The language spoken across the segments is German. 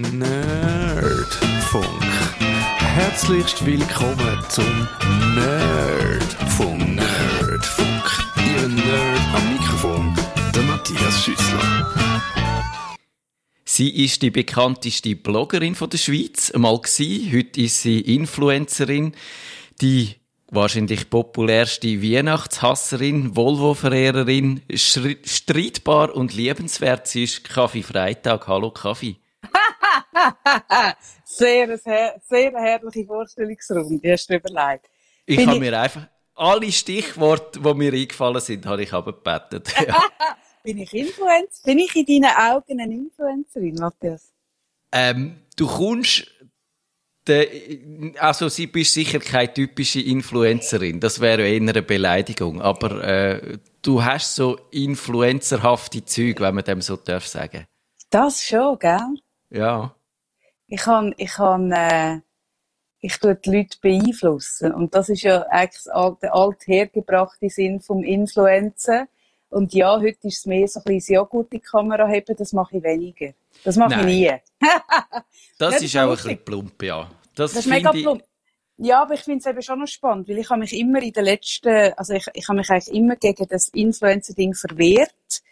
Nerdfunk. Herzlichst willkommen zum Nerdfunk. Nerdfunk. Ihr Nerd am Mikrofon, der Matthias Schüssler. Sie ist die bekannteste Bloggerin der Schweiz einmal gewesen. Heute ist sie Influencerin, die wahrscheinlich populärste Weihnachtshasserin, Volvo-Verehrerin, streitbar und liebenswert. Sie ist Kaffee Freitag. Hallo Kaffee. sehr, sehr, sehr herrliche Vorstellungsrunde, hast du überlegt. Ich habe mir einfach alle Stichworte, die mir eingefallen sind, habe ich aber gebettet. Ja. Bin ich Influencer? Bin ich in deinen Augen eine Influencerin, Matthias? Ähm, du kommst also sie bist sicher keine typische Influencerin, das wäre eher eine Beleidigung, aber äh, du hast so influencerhafte Züge, wenn man dem so darf sagen. Das schon, gell? Ja. Ich kann, ich kann, äh, ich tue die Leute beeinflussen und das ist ja eigentlich der althergebrachte Sinn vom Influencer und ja, heute ist es mehr so ein bisschen Joghurt in die Kamera haben, das mache ich weniger. Das mache Nein. ich nie. das, das ist auch ein bisschen plump, ja. Das, das ist mega ich... plump. Ja, aber ich finde es eben schon noch spannend, weil ich habe mich immer in den letzten, also ich, ich habe mich eigentlich immer gegen das Influencer-Ding verwehrt.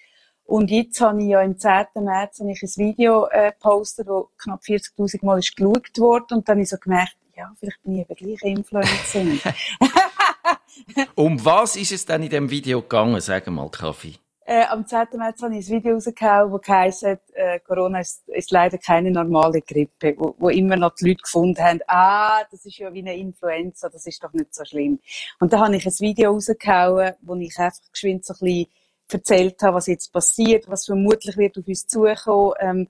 Und jetzt habe ich ja im 10. März habe ich ein Video äh, gepostet, das knapp 40.000 Mal ist geschaut worden. Und dann habe ich so gemerkt, ja, vielleicht bin ich eben gleich Influencerin. um was ist es denn in dem Video gegangen? Sag mal, Kaffee. Äh, am 10. März habe ich ein Video rausgehauen, das heisst, äh, Corona ist, ist, leider keine normale Grippe, wo, wo, immer noch die Leute gefunden haben, ah, das ist ja wie eine Influenza, das ist doch nicht so schlimm. Und da habe ich ein Video rausgehauen, wo ich einfach geschwind so ein bisschen erzählt habe, was jetzt passiert, was vermutlich wird auf uns zukommen, ähm,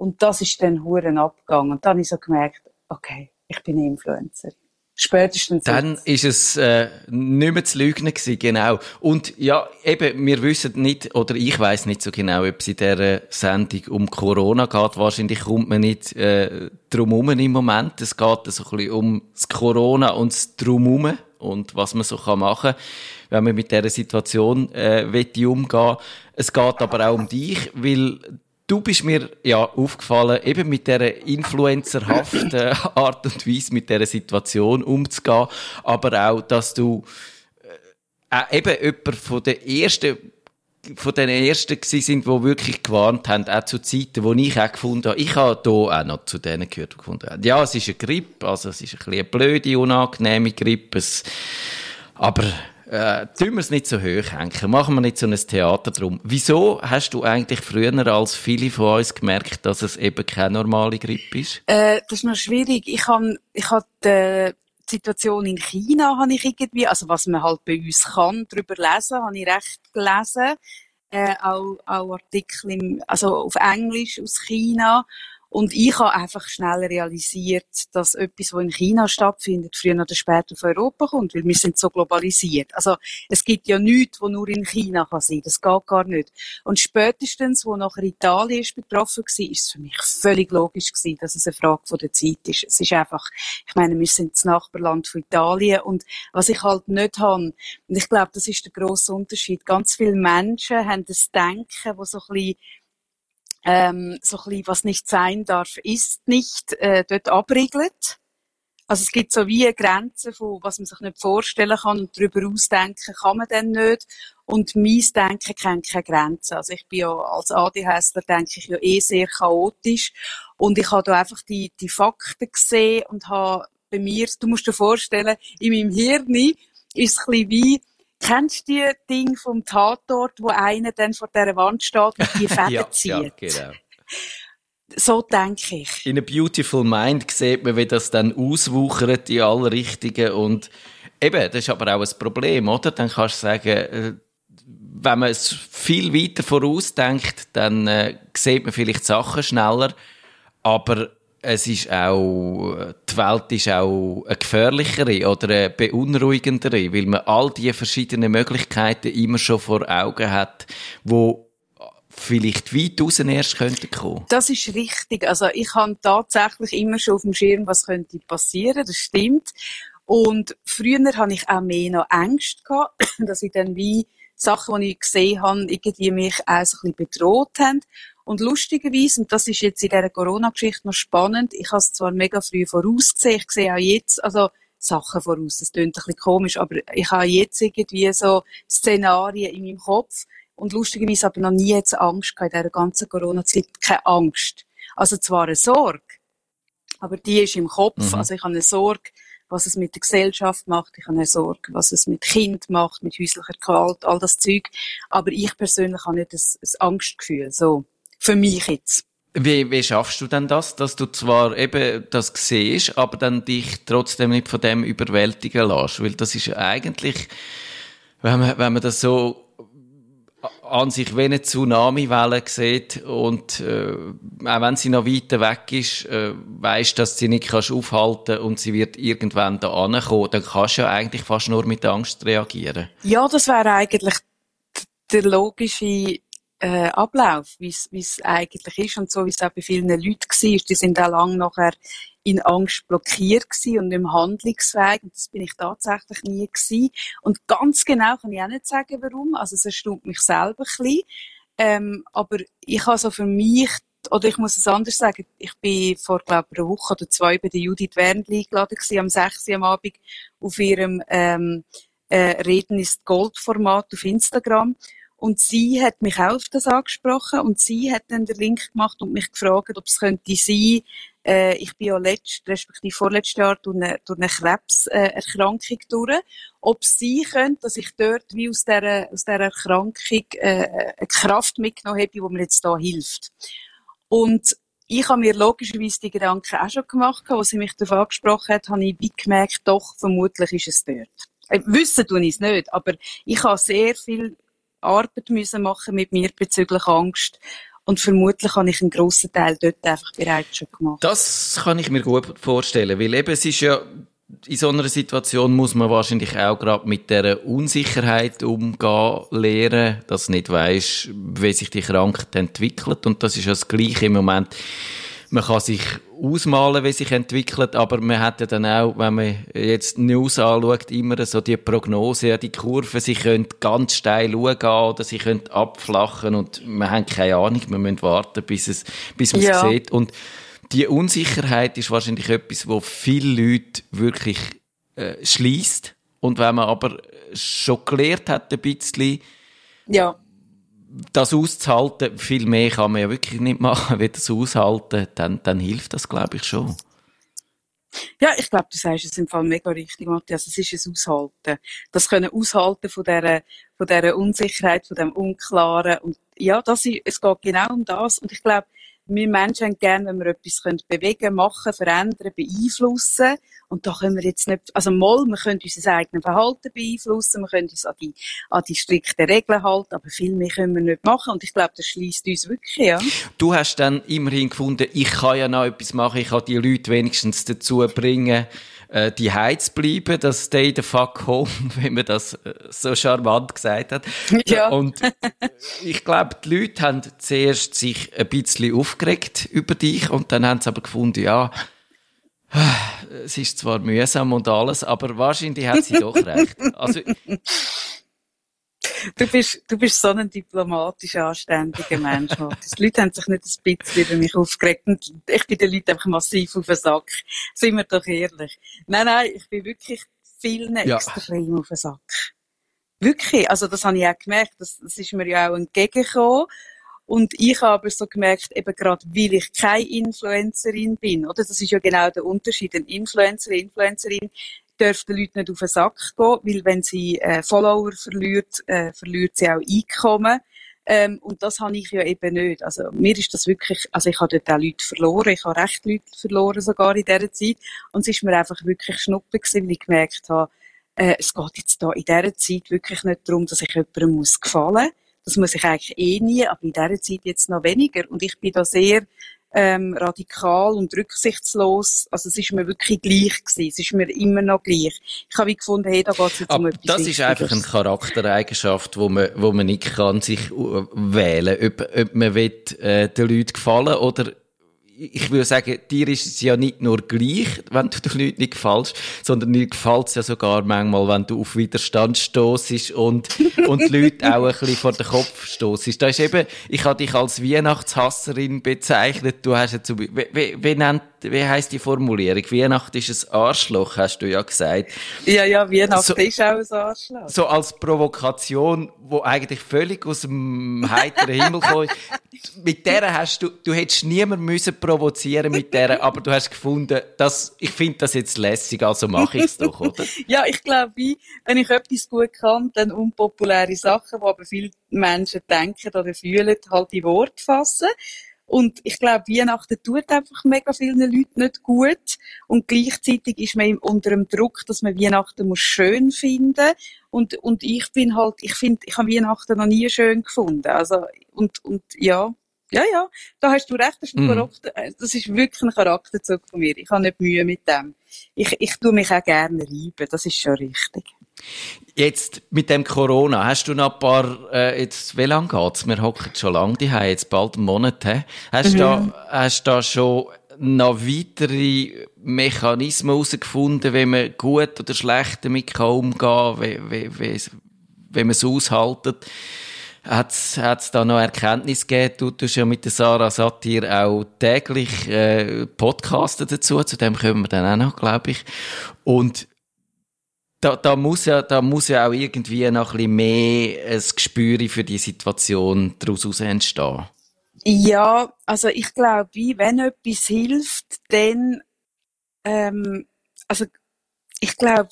und das ist dann Huren abgegangen. Und dann habe ich so gemerkt, okay, ich bin Influencer. Spätestens Dann jetzt. ist es äh, nicht mehr zu lügen gewesen, genau. Und ja, eben, wir wissen nicht, oder ich weiß nicht so genau, ob es in dieser Sendung um Corona geht. Wahrscheinlich kommt man nicht äh, drum herum im Moment. Es geht so ein bisschen um das Corona und das Drumherum und was man so machen kann, wenn man mit dieser Situation äh, umgehen. Es geht aber auch um dich, weil Du bist mir ja aufgefallen, eben mit dieser influencerhaften Art und Weise mit dieser Situation umzugehen, aber auch, dass du äh, eben jemand von den ersten von den ersten gewesen sind, die wirklich gewarnt haben, auch zu Zeiten, wo ich auch gefunden habe, ich habe hier auch noch zu denen gehört, die gefunden haben, ja, es ist eine Grippe, also es ist ein bisschen eine blöde, unangenehme Grippe, es, aber äh, tun wir es nicht so hoch hängen. Machen wir nicht so ein Theater drum. Wieso hast du eigentlich früher als viele von uns gemerkt, dass es eben keine normale Grippe ist? Äh, das ist noch schwierig. Ich habe ich hab die Situation in China habe ich irgendwie, also was man halt bei uns kann, darüber lesen, habe ich recht gelesen. Äh, auch, auch Artikel im, also auf Englisch aus China. Und ich habe einfach schnell realisiert, dass etwas, was in China stattfindet, früher oder später auf Europa kommt, weil wir sind so globalisiert. Also es gibt ja nichts, was nur in China kann sein. Das geht gar nicht. Und spätestens, wo nachher Italien ist betroffen war, ist es für mich völlig logisch gewesen, dass es eine Frage der Zeit ist. Es ist einfach, ich meine, wir sind das Nachbarland von Italien und was ich halt nicht habe, und ich glaube, das ist der grosse Unterschied. Ganz viele Menschen haben das Denken, wo so ein bisschen ähm, so ein bisschen, was nicht sein darf, ist nicht, äh, dort abriegelt. Also es gibt so wie eine Grenze von, was man sich nicht vorstellen kann und darüber ausdenken kann man dann nicht. Und mein Denken kennt keine Grenzen. Also ich bin ja als ADHSler denke ich ja eh sehr chaotisch. Und ich habe da einfach die, die Fakten gesehen und habe bei mir, du musst dir vorstellen, in meinem Hirn ist es ein bisschen wie, Kennst du die Ding vom Tatort, wo einer dann vor dieser Wand steht und die Fäden ja, zieht? Ja, genau. So denke ich. In a Beautiful Mind sieht man, wie das dann auswuchert in alle Richtungen und eben, das ist aber auch ein Problem, oder? Dann kannst du sagen, äh, wenn man es viel weiter vorausdenkt, dann äh, sieht man vielleicht Sachen schneller, aber es ist auch, die Welt ist auch eine gefährlichere oder eine beunruhigendere, weil man all die verschiedenen Möglichkeiten immer schon vor Augen hat, wo vielleicht weit raus erst könnten kommen. Das ist richtig. Also ich habe tatsächlich immer schon auf dem Schirm, was könnte passieren, das stimmt. Und früher hatte ich auch mehr noch gehabt, dass ich dann wie Sachen, die ich gesehen habe, irgendwie mich auch so ein bisschen bedroht haben. Und lustigerweise, und das ist jetzt in dieser Corona-Geschichte noch spannend, ich habe es zwar mega früh vorausgesehen, ich sehe auch jetzt, also Sachen voraus, das klingt ein bisschen komisch, aber ich habe jetzt irgendwie so Szenarien in meinem Kopf und lustigerweise aber noch nie jetzt Angst gehabt in dieser ganzen Corona-Zeit, keine Angst. Also zwar eine Sorge, aber die ist im Kopf, mhm. also ich habe eine Sorge, was es mit der Gesellschaft macht. Ich habe eine Sorge, was es mit Kind macht, mit häuslicher Gewalt, all das Zeug. Aber ich persönlich habe nicht ein, ein Angstgefühl. So. Für mich jetzt. Wie, wie schaffst du denn das, dass du zwar eben das siehst, aber dann dich trotzdem nicht von dem überwältigen lässt? Weil das ist ja eigentlich, wenn man, wenn man das so an sich wie eine Tsunami-Welle sieht und äh, auch wenn sie noch weiter weg ist, äh, weißt, dass sie nicht kannst aufhalten und sie wird irgendwann da ankommen, dann kannst du ja eigentlich fast nur mit Angst reagieren. Ja, das wäre eigentlich der logische äh, Ablauf, wie es eigentlich ist und so wie es auch bei vielen Leuten war. Die sind auch lange nachher in Angst blockiert gewesen und im Handlungsweg. Und das bin ich tatsächlich nie gewesen. Und ganz genau kann ich auch nicht sagen, warum. Also es erstaunt mich selber ein bisschen. Ähm, aber ich habe so für mich oder ich muss es anders sagen, ich bin vor, glaube einer Woche oder zwei bei der Judith Wernli eingeladen gewesen, am 6. Uhr am Abend auf ihrem ähm, äh, Reden ist Gold Format auf Instagram. Und sie hat mich auch auf das angesprochen und sie hat dann den Link gemacht und mich gefragt, ob es könnte sein, äh, ich bin ja letzt, respektive vorletztes Jahr durch eine, durch eine Krebserkrankung durch, ob sein könnte, dass ich dort wie aus dieser, aus dieser Erkrankung äh, eine Kraft mitgenommen habe, die mir jetzt da hilft. Und ich habe mir logischerweise die Gedanken auch schon gemacht, als sie mich darauf angesprochen hat, habe ich wie gemerkt, doch, vermutlich ist es dort. Äh, wissen tue ich es nicht, aber ich habe sehr viel Arbeit müssen machen mit mir bezüglich Angst. Und vermutlich habe ich einen grossen Teil dort einfach bereits schon gemacht. Das kann ich mir gut vorstellen, weil eben es ist ja, in so einer Situation muss man wahrscheinlich auch gerade mit der Unsicherheit umgehen lernen, dass du nicht weißt, wie sich die Krankheit entwickelt. Und das ist ja das Gleiche im Moment man kann sich ausmalen, wie sich entwickelt, aber man hat ja dann auch, wenn man jetzt News anschaut, immer so die Prognose, ja, die Kurve, sie können ganz steil schauen oder sie können abflachen und man hat keine Ahnung, man muss warten, bis es, bis man ja. es sieht. Und die Unsicherheit ist wahrscheinlich etwas, wo viele Leute wirklich äh, schließt. Und wenn man aber schon gelernt hat, ein bisschen, ja das auszuhalten, viel mehr kann man ja wirklich nicht machen, wie das aushalten, dann, dann hilft das, glaube ich, schon. Ja, ich glaube, du sagst es im Fall mega richtig, Matthias. Es ist ein Aushalten. Das können Aushalten von dieser, von dieser Unsicherheit, von dem Unklaren. Und ja, das es geht genau um das. Und ich glaube, wir Menschen haben gerne, wenn wir etwas können bewegen, machen, verändern, beeinflussen. Und da können wir jetzt nicht, also mal, wir können unser eigenes Verhalten beeinflussen, wir können uns an die, an die strikten Regeln halten, aber viel mehr können wir nicht machen. Und ich glaube, das schließt uns wirklich, ja. Du hast dann immerhin gefunden, ich kann ja noch etwas machen, ich kann die Leute wenigstens dazu bringen, äh, die Heiz bleiben, das Stay the fuck home, wie man das äh, so charmant gesagt hat. Ja. Und ich glaube, die Leute haben zuerst sich ein bisschen aufgeregt über dich und dann haben sie aber gefunden, ja, es ist zwar mühsam und alles, aber wahrscheinlich hat sie doch recht. Also, Du bist, du bist so ein diplomatisch anständiger Mensch, Die Leute haben sich nicht ein bisschen über mich aufgeregt. Und ich bin den Leuten einfach massiv auf den Sack. Sind wir doch ehrlich. Nein, nein, ich bin wirklich vielen ja. extrem auf den Sack. Wirklich. Also, das habe ich auch gemerkt. Das, das ist mir ja auch entgegengekommen. Und ich habe aber so gemerkt, eben gerade, weil ich keine Influencerin bin, oder? Das ist ja genau der Unterschied. Ein Influencer, Influencerin darf den Leuten nicht auf den Sack gehen, weil wenn sie äh, Follower verliert, äh, verliert sie auch Einkommen. Ähm, und das habe ich ja eben nicht. Also mir ist das wirklich, also ich habe dort auch Leute verloren, ich habe recht Leute verloren sogar in dieser Zeit. Und es ist mir einfach wirklich schnuppe gewesen, weil ich gemerkt habe, äh, es geht jetzt da in dieser Zeit wirklich nicht darum, dass ich jemandem muss gefallen. Das muss ich eigentlich eh nie, aber in dieser Zeit jetzt noch weniger. Und ich bin da sehr ähm, radikal und rücksichtslos. Also es ist mir wirklich gleich gewesen. Es ist mir immer noch gleich. Ich habe wie gefunden, hey, da geht es jetzt um etwas Das ist einfach eine Charaktereigenschaft, wo man, wo man nicht kann sich äh, wählen, ob, ob man will, äh, den Leuten gefallen oder ich würde sagen, dir ist es ja nicht nur gleich, wenn du den Leuten nicht gefällst, sondern dir gefällt es ja sogar manchmal, wenn du auf Widerstand stoßest und, und die Leute auch ein bisschen vor den Kopf stoßest. Da ist eben, ich habe dich als Weihnachtshasserin bezeichnet. Du hast jetzt, wie, wie, wie nennt, wie heisst die Formulierung? Weihnacht ist ein Arschloch, hast du ja gesagt. Ja, ja, Weihnacht so, ist auch ein Arschloch. So als Provokation, wo eigentlich völlig aus dem heiteren Himmel kommt. mit der hast du, du hättest niemand müssen provozieren mit der, aber du hast gefunden, dass, ich finde das jetzt lässig, also mache ich es doch, oder? ja, ich glaube, wenn ich etwas gut kann, dann unpopuläre Sachen, wo aber viele Menschen denken oder fühlen, halt die Worte fassen. Und ich glaube, Weihnachten tut einfach mega vielen Leuten nicht gut. Und gleichzeitig ist man unter dem Druck, dass man Weihnachten muss schön finden. Und, und ich bin halt, ich finde, ich habe Weihnachten noch nie schön gefunden. Also, und, und, ja. Ja, ja. Da hast du recht, das ist, ein mhm. das ist wirklich ein Charakterzug von mir. Ich habe nicht Mühe mit dem. Ich, ich tue mich auch gerne reiben. Das ist schon richtig. Jetzt mit dem Corona, hast du noch ein paar, äh, jetzt, wie lange geht's? Wir hocken schon lange die jetzt bald einen Monat, he? Hast mhm. da, hast da schon noch weitere Mechanismen herausgefunden, wie man gut oder schlecht damit umgehen kann, wie, wie, wie, wie man es aushaltet? Hat es da noch Erkenntnis gegeben? Du tust ja mit der Sarah Satir auch täglich äh, Podcasten dazu, zu dem kommen wir dann auch noch, glaube ich. Und da, da, muss ja, da muss ja auch irgendwie noch ein bisschen mehr ein Gespür für die Situation daraus entstehen. Ja, also ich glaube, wenn etwas hilft, dann, ähm, also ich glaube,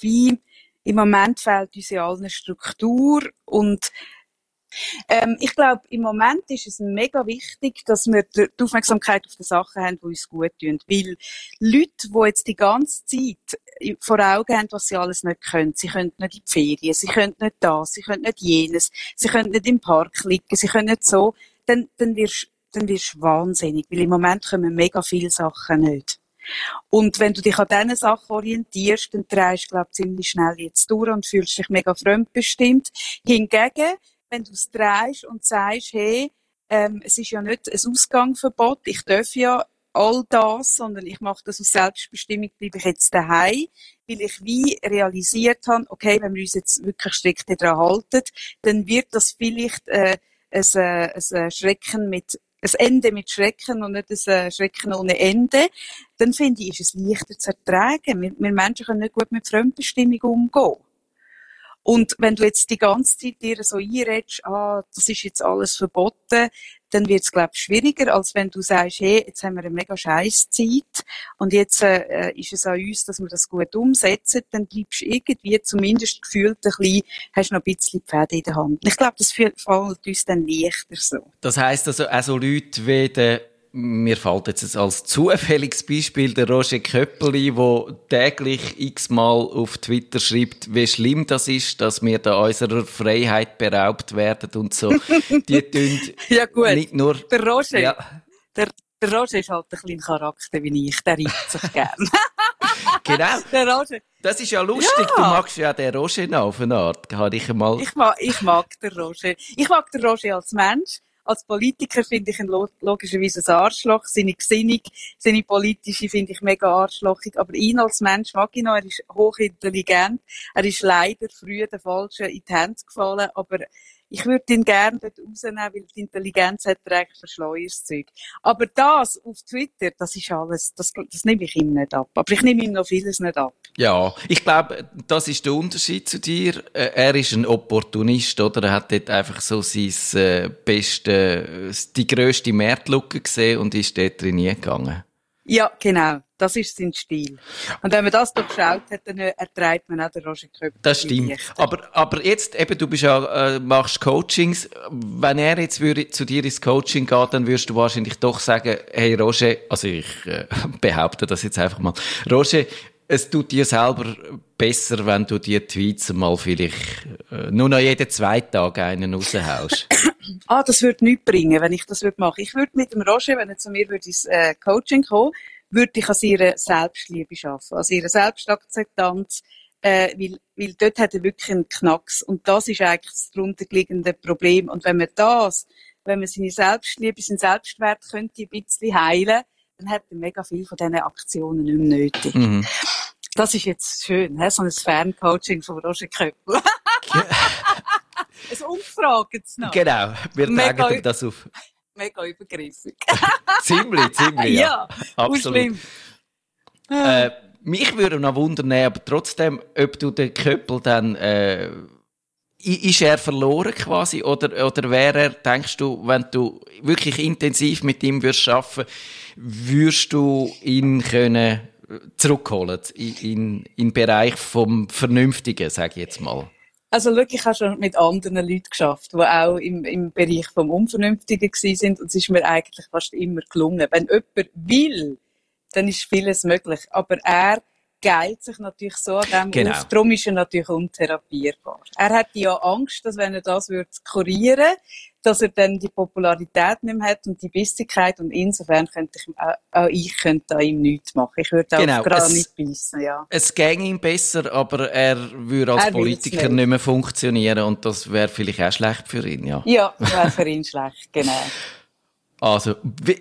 im Moment fehlt uns ja allen Struktur und ähm, ich glaube, im Moment ist es mega wichtig, dass wir die Aufmerksamkeit auf die Sachen haben, die uns gut tun. Weil Leute, die jetzt die ganze Zeit vor Augen haben, was sie alles nicht können. Sie können nicht in die Ferien, sie können nicht das, sie können nicht jenes, sie können nicht im Park liegen, sie können nicht so. Dann, dann wirst, dann wirst du wahnsinnig. Weil im Moment kommen mega viele Sachen nicht. Und wenn du dich an diesen Sachen orientierst, dann drehst du, glaube ich, ziemlich schnell jetzt durch und fühlst dich mega fremdbestimmt. Hingegen, wenn du es drehst und sagst, hey, ähm, es ist ja nicht ein Ausgangsverbot, ich darf ja all das, sondern ich mache das aus Selbstbestimmung, bleibe ich jetzt daheim, weil ich wie realisiert habe, okay, wenn wir uns jetzt wirklich strikt daran halten, dann wird das vielleicht äh, ein, äh, ein Schrecken mit ein Ende mit Schrecken und nicht ein äh, Schrecken ohne Ende, dann finde ich, ist es leichter zu ertragen. Wir, wir Menschen können nicht gut mit Fremdbestimmung umgehen. Und wenn du jetzt die ganze Zeit dir so einredest, ah, das ist jetzt alles verboten, dann wird es, glaube ich, schwieriger, als wenn du sagst, hey, jetzt haben wir eine mega scheiß Zeit und jetzt äh, ist es an uns, dass wir das gut umsetzen, dann bleibst du irgendwie zumindest gefühlt ein bisschen, hast noch ein bisschen Pferde in der Hand. Ich glaube, das fällt uns dann leichter so. Das heisst also, auch so Leute wie der mir fällt jetzt als zufälliges Beispiel der Roger Köppeli, der täglich x-mal auf Twitter schreibt, wie schlimm das ist, dass wir da unserer Freiheit beraubt werden und so. Die tun ja, gut. nicht nur... Der Roger, ja. der, der Roger ist halt ein kleiner Charakter wie ich, der reibt sich gern. genau. Der Roger. Das ist ja lustig, ja. du magst ja den Roger noch auf eine Art. Habe ich, einmal... ich, mag, ich mag den Roger. Ich mag den Roger als Mensch. Als Politiker finde ich ihn logischerweise ein Arschloch. Seine Gesinnung, seine politische finde ich mega arschlochig. Aber ihn als Mensch mag ich noch. Er ist hochintelligent. Er ist leider früh den Falschen in die Hände gefallen. Aber ich würde ihn gerne dort rausnehmen, weil die Intelligenz hat er eigentlich. Aber das auf Twitter, das ist alles, das, das nehme ich ihm nicht ab. Aber ich nehme ihm noch vieles nicht ab. Ja, ich glaube, das ist der Unterschied zu dir. Äh, er ist ein Opportunist, oder? Er hat dort einfach so sein äh, beste, die grösste Marktlücke gesehen und ist dort drin gegangen. Ja, genau. Das ist sein Stil. Und wenn man das durchschaut hat, dann erträgt man auch den Roger Köpfer. Das stimmt. Aber, aber jetzt, eben, du bist ja, äh, machst Coachings. Wenn er jetzt würde zu dir ins Coaching geht, dann würdest du wahrscheinlich doch sagen, hey Roger, also ich äh, behaupte das jetzt einfach mal. Roger, es tut dir selber besser, wenn du die Tweets mal vielleicht äh, nur noch jeden zweiten Tag einen raushaust. ah, das würde nichts bringen, wenn ich das würde machen. Ich würde mit dem Roger, wenn er zu mir würde ins äh, Coaching kommen, würde ich an ihrer Selbstliebe schaffen, an ihrer Selbstakzeptanz, äh, weil, weil dort hat er wirklich einen Knacks. Und das ist eigentlich das darunter liegende Problem. Und wenn man das, wenn man seine Selbstliebe, seinen Selbstwert könnte ein bisschen heilen, dann hat er mega viel von diesen Aktionen nicht mehr nötig. Mhm. Das ist jetzt schön, he? so ein Ferncoaching von Roger Köppel. ein Umfragen noch. Genau, wir mega tragen das auf. Mega übergriffig. ziemlich, ziemlich, ja. ja absolut. Äh, mich würde noch wundern, aber trotzdem, ob du den Köppel dann, äh, ist er verloren quasi oder, oder wäre er, denkst du, wenn du wirklich intensiv mit ihm würdest arbeiten, würdest du ihn können zurückholen in, in, Bereich vom Vernünftigen, sage ich jetzt mal? Also schau, ich habe schon mit anderen Leuten geschafft, die auch im, im Bereich vom Unvernünftigen sind und es ist mir eigentlich fast immer gelungen. Wenn jemand will, dann ist vieles möglich. Aber er geilt sich natürlich so an dem genau. auf. Darum ist er natürlich untherapierbar. Er hat ja Angst, dass wenn er das würde kurieren, dass er dann die Popularität nicht mehr hat und die Bissigkeit und insofern könnte ich, auch, auch ich könnte an ihm nichts machen. Ich würde auch genau, gerade nicht beißen, ja. Es ginge ihm besser, aber er würde als er Politiker nicht. nicht mehr funktionieren und das wäre vielleicht auch schlecht für ihn, ja. Ja, wäre für ihn schlecht, genau. Also, wie,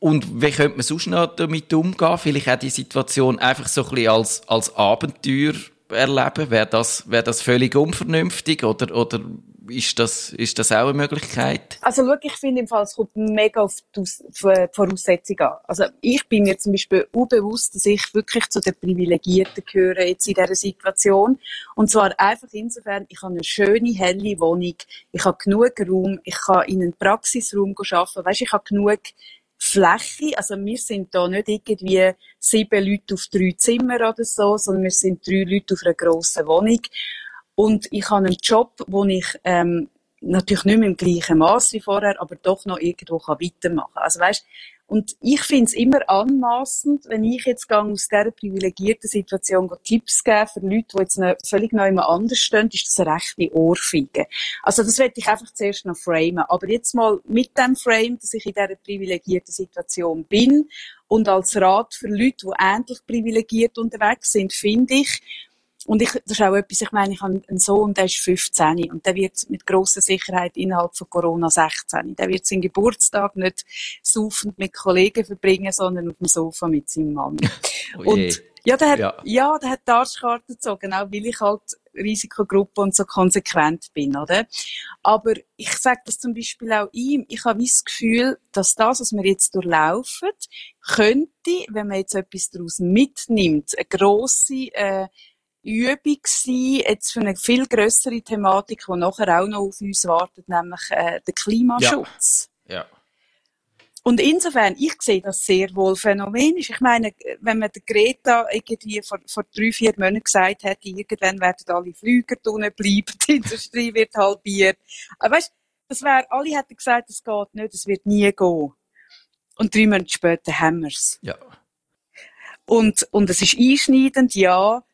und wie könnte man sonst noch damit umgehen? Vielleicht auch die Situation einfach so ein bisschen als, als Abenteuer erleben? Wäre das, wäre das völlig unvernünftig oder, oder ist das, ist das auch eine Möglichkeit? Also, schau, ich finde im Fall, es kommt mega auf die Voraussetzungen an. Also, ich bin mir zum Beispiel unbewusst, dass ich wirklich zu den Privilegierten gehöre jetzt in dieser Situation. Und zwar einfach insofern, ich habe eine schöne, helle Wohnung, ich habe genug Raum, ich kann in einen Praxisraum arbeiten, weißt, ich habe genug Fläche. Also wir sind da nicht irgendwie sieben Leute auf drei Zimmer oder so, sondern wir sind drei Leute auf einer grossen Wohnung. Und ich habe einen Job, wo ich ähm, natürlich nicht mehr im gleichen Maß wie vorher, aber doch noch irgendwo kann weitermachen kann. Also weißt, und ich finde es immer anmaßend, wenn ich jetzt aus dieser privilegierten Situation Tipps gebe für Leute, die jetzt noch völlig neu anders stehen, ist das eine rechte Ohrfeige. Also das werde ich einfach zuerst noch framen. Aber jetzt mal mit dem Frame, dass ich in dieser privilegierten Situation bin und als Rat für Leute, die ähnlich privilegiert unterwegs sind, finde ich, und ich, das ist auch etwas, ich meine, ich habe einen Sohn, der ist 15 und der wird mit grosser Sicherheit innerhalb von Corona 16. Der wird seinen Geburtstag nicht saufend mit Kollegen verbringen, sondern auf dem Sofa mit seinem Mann. Oh und ja, der hat, ja. ja, der hat die Arschkarte gezogen, auch weil ich halt Risikogruppe und so konsequent bin, oder? Aber ich sage das zum Beispiel auch ihm. Ich habe das Gefühl, dass das, was wir jetzt durchlaufen, könnte, wenn man jetzt etwas daraus mitnimmt, eine grosse äh, Übung sein, jetzt für eine viel größere Thematik, die nachher auch noch auf uns wartet, nämlich äh, der Klimaschutz. Ja. ja. Und insofern, ich sehe das sehr wohl phänomenisch. Ich meine, wenn man der Greta irgendwie vor, vor drei, vier Monaten gesagt hätte, irgendwann werden alle Flüger drinnen bleiben, die Industrie wird halbiert. Aber weißt, das wäre, alle hätten gesagt, es geht nicht, es wird nie gehen. Und drei Monate später haben wir es. Ja. Und, und es ist einschneidend, ja,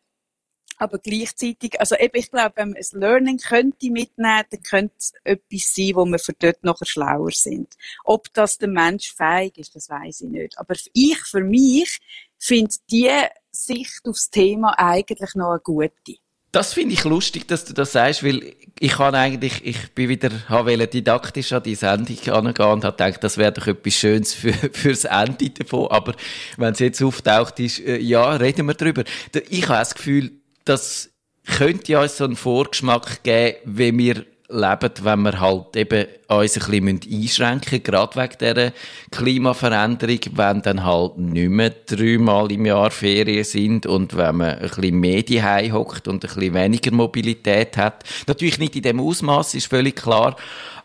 aber gleichzeitig, also eben, ich glaube, wenn man ein Learning könnte mitnehmen, dann könnte es etwas sein, wo wir für dort nachher schlauer sind. Ob das der Mensch fähig ist, das weiß ich nicht. Aber ich, für mich, finde die Sicht aufs Thema eigentlich noch eine gute. Das finde ich lustig, dass du das sagst, weil ich kann eigentlich, ich bin wieder, habe didaktisch an die Sendung angehen und habe gedacht, das wäre doch etwas Schönes für, fürs Ende davon. Aber wenn es jetzt auftaucht ist, äh, ja, reden wir drüber. Ich habe das Gefühl, das könnte ja so einen Vorgeschmack geben, wie wir leben, wenn wir halt eben uns ein bisschen einschränken müssen, gerade wegen dieser Klimaveränderung, wenn dann halt nicht mehr dreimal im Jahr Ferien sind und wenn man ein bisschen mehr daheim hockt und ein bisschen weniger Mobilität hat. Natürlich nicht in dem Ausmaß, ist völlig klar,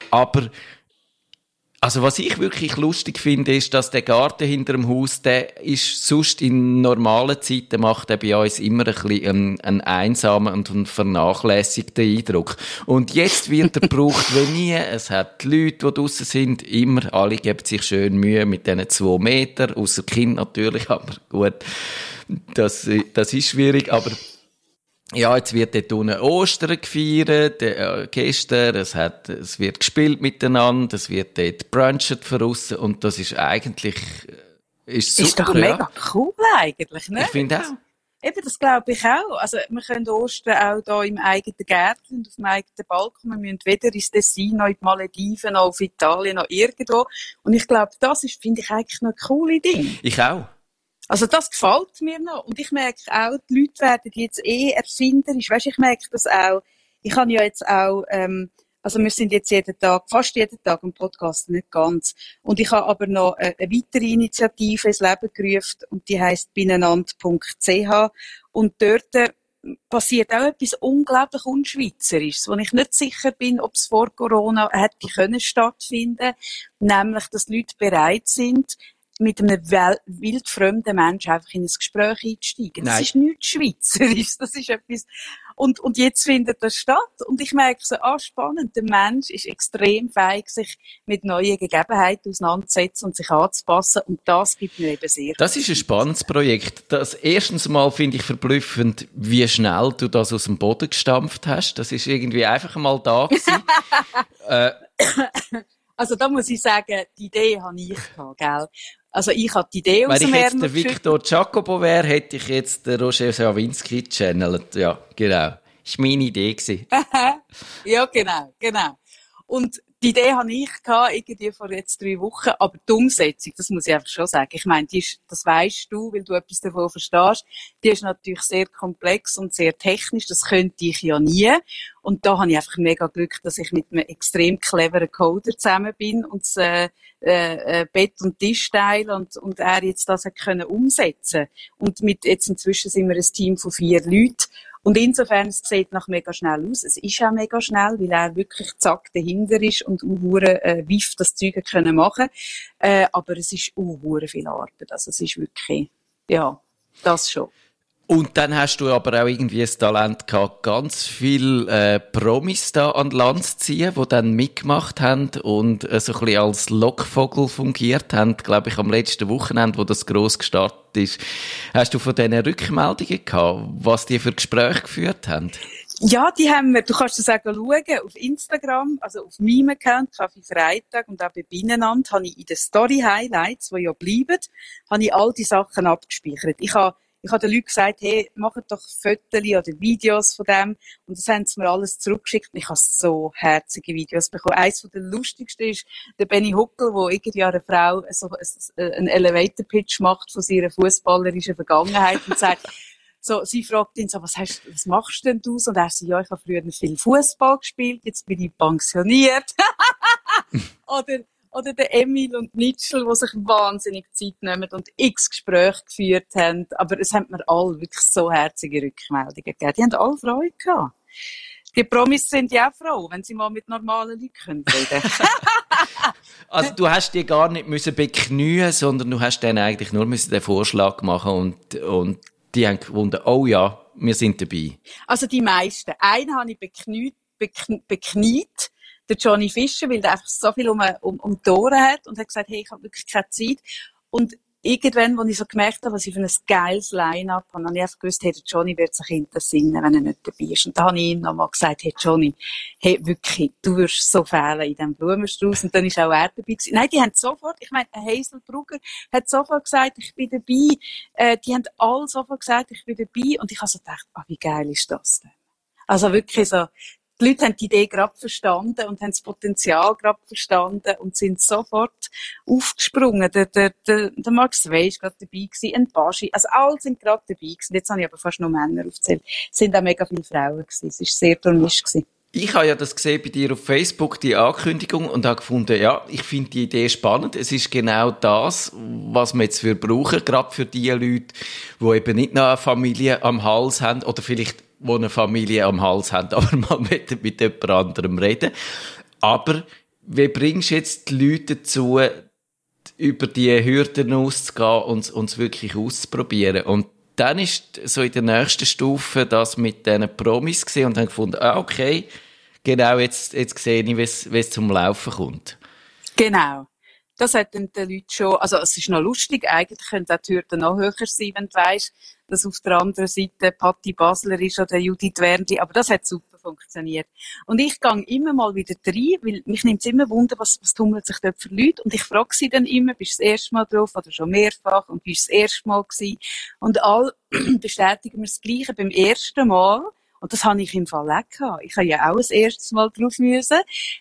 aber also was ich wirklich lustig finde, ist, dass der Garten hinter dem Haus, der ist sonst in normalen Zeiten macht er bei uns immer ein bisschen einen, einen einsamen und einen vernachlässigten Eindruck. Und jetzt wird er gebraucht wie nie. Es hat die Leute, die draussen sind, immer, alle geben sich schön Mühe mit diesen zwei Metern, außer Kind natürlich, aber gut, das, das ist schwierig, aber ja, jetzt wird dort unten Ostern gefeiert, äh, gestern, es hat, es wird gespielt miteinander, es wird dort brunchet voraus und das ist eigentlich, äh, ist super. Ist doch mega ja. cool eigentlich, ne? Ich finde auch. Eben, das glaube ich auch. Also, wir können Ostern auch da im eigenen Gärtchen und auf dem eigenen Balkon. Wir müssen weder ins Tessin, noch in die Malediven, noch auf Italien, noch irgendwo. Und ich glaube, das ist, finde ich eigentlich noch ein cooles Ding. Ich auch. Also, das gefällt mir noch. Und ich merke auch, die Leute werden jetzt eh erfinderisch. Weißt, ich merke das auch. Ich habe ja jetzt auch, ähm, also wir sind jetzt jeden Tag, fast jeden Tag im Podcast, nicht ganz. Und ich habe aber noch eine, eine weitere Initiative ins Leben gerufen und die heißt binnenand.ch und dort äh, passiert auch etwas unglaublich Unschweizerisches, wo ich nicht sicher bin, ob es vor Corona hätte können stattfinden, nämlich, dass Leute bereit sind, mit einem wildfremden Menschen einfach in ein Gespräch einzusteigen. Das Nein. ist nichts Schweizerisch. Das ist etwas, und, und jetzt findet das statt. Und ich merke so, ah, spannend. Der Mensch ist extrem fähig, sich mit neuen Gegebenheiten auseinanderzusetzen und sich anzupassen. Und das gibt mir eben sehr Das ist ein spannendes Projekt. Das erstens mal finde ich verblüffend, wie schnell du das aus dem Boden gestampft hast. Das ist irgendwie einfach mal da gewesen. äh, Also da muss ich sagen, die Idee habe ich gehabt, gell? Also ich habe die Idee aus wenn ich dem jetzt der. Victor Jacobo wäre, hätte ich jetzt den Roger Sawinski channelt. Ja, genau. Das war meine Idee. Ja, genau, genau. Und die Idee habe ich gehabt, irgendwie vor jetzt drei Wochen, aber die Umsetzung, das muss ich einfach schon sagen. Ich meine, die ist, das weißt du, weil du etwas davon verstehst. Die ist natürlich sehr komplex und sehr technisch. Das könnte ich ja nie. Und da habe ich einfach mega Glück, dass ich mit einem extrem cleveren Coder zusammen bin und das, äh, äh, Bett und Tisch teilen und, und er jetzt das hat können umsetzen. Und mit, jetzt inzwischen sind wir ein Team von vier Leuten. Und insofern, es sieht nach mega schnell aus. Es ist auch mega schnell, weil er wirklich zack dahinter ist und uhure äh, wiff das Zeug können machen. Äh, aber es ist uhure viel Arbeit. Also es ist wirklich, ja, das schon. Und dann hast du aber auch irgendwie das Talent gehabt, ganz viel äh, Promis da an Land zu ziehen, die dann mitgemacht haben und äh, so ein bisschen als Lockvogel fungiert haben, glaube ich, am letzten Wochenende, wo das gross gestartet ist. Hast du von diesen Rückmeldungen gehabt, was die für Gespräche geführt haben? Ja, die haben wir, du kannst das auch schauen, auf Instagram, also auf meinem Account, Kaffee Freitag und auch bei Binnenand, habe ich in den Story Highlights, die ja bleiben, habe ich all die Sachen abgespeichert. Ich habe ich habe den Leuten gesagt, hey, macht doch Fotos oder Videos von dem. Und das haben sie mir alles zurückgeschickt. Und ich habe so herzige Videos bekommen. Eins von den lustigsten ist der Benny Huckel, der irgendwie einer Frau so einen Elevator-Pitch macht von seiner fußballerischen Vergangenheit und sagt, so, sie fragt ihn so, was hast, was machst denn du? Und er sagt, ja, ich habe früher viel Fußball gespielt, jetzt bin ich pensioniert. oder, oder der Emil und Mitchell, die sich wahnsinnig Zeit nehmen und x Gespräche geführt haben. Aber es haben mir alle wirklich so herzige Rückmeldungen gegeben. Die haben alle Freude gehabt. Die Promis sind ja auch froh, wenn sie mal mit normalen Leuten reden also du hast die gar nicht müssen beknien, sondern du hast denen eigentlich nur müssen den Vorschlag machen und, und die haben gefunden, oh ja, wir sind dabei. Also die meisten. Einen habe ich bekniet, bekn, bekniet der Johnny Fischer, weil der einfach so viel um, um, um die Ohren hat und hat gesagt, hey, ich habe wirklich keine Zeit. Und irgendwann, als ich so gemerkt habe, was ich für ein geiles Line-Up habe, habe ich einfach gewusst, hey, der Johnny wird sich hintersinnen, wenn er nicht dabei ist. Und da habe ich ihm nochmal gesagt, hey, Johnny, hey, wirklich, du wirst so fehlen in diesem Blumenstrauß. Und dann ist auch er dabei gewesen. Nein, die haben sofort, ich meine, Hazel Brugger hat sofort gesagt, ich bin dabei. Äh, die haben alle sofort gesagt, ich bin dabei. Und ich habe so gedacht, ah, wie geil ist das denn? Also wirklich so, die Leute haben die Idee gerade verstanden und haben das Potenzial gerade verstanden und sind sofort aufgesprungen. Der, der, der, der Max Wey ist gerade dabei gewesen, ein Baschi. Also alle sind gerade dabei gewesen. Jetzt habe ich aber fast nur Männer aufgezählt. Es sind auch mega viele Frauen gewesen. Es war sehr durchmischt gewesen. Ich habe ja das gesehen bei dir auf Facebook, die Ankündigung, und habe gefunden, ja, ich finde die Idee spannend. Es ist genau das, was wir jetzt für brauchen, gerade für die Leute, die eben nicht noch eine Familie am Hals haben oder vielleicht die eine Familie am Hals haben, aber mal mit, mit jemand anderem reden. Aber wie bringst du jetzt die Leute dazu, über die Hürden auszugehen und uns wirklich auszuprobieren? Und dann ist so in der nächsten Stufe das mit diesen Promis gesehen und dann gefunden, ah, okay, genau, jetzt, jetzt sehe ich, wie es zum Laufen kommt. Genau. Das hat dann den Leuten schon, also es ist noch lustig, eigentlich könnte auch die Hürde noch höher sein, wenn du weißt, dass auf der anderen Seite Patti Basler ist oder Judith Wernli, aber das hat super funktioniert. Und ich gehe immer mal wieder rein, weil mich nimmt es immer Wunder, was, was tummelt sich dort für Leute. Und ich frage sie dann immer, bist du das erste Mal drauf oder schon mehrfach und bist du das erste Mal gewesen? Und all bestätigen wir das Gleiche beim ersten Mal. Und das habe ich im Fall auch gehabt. Ich habe ja auch das erste Mal drauf müssen.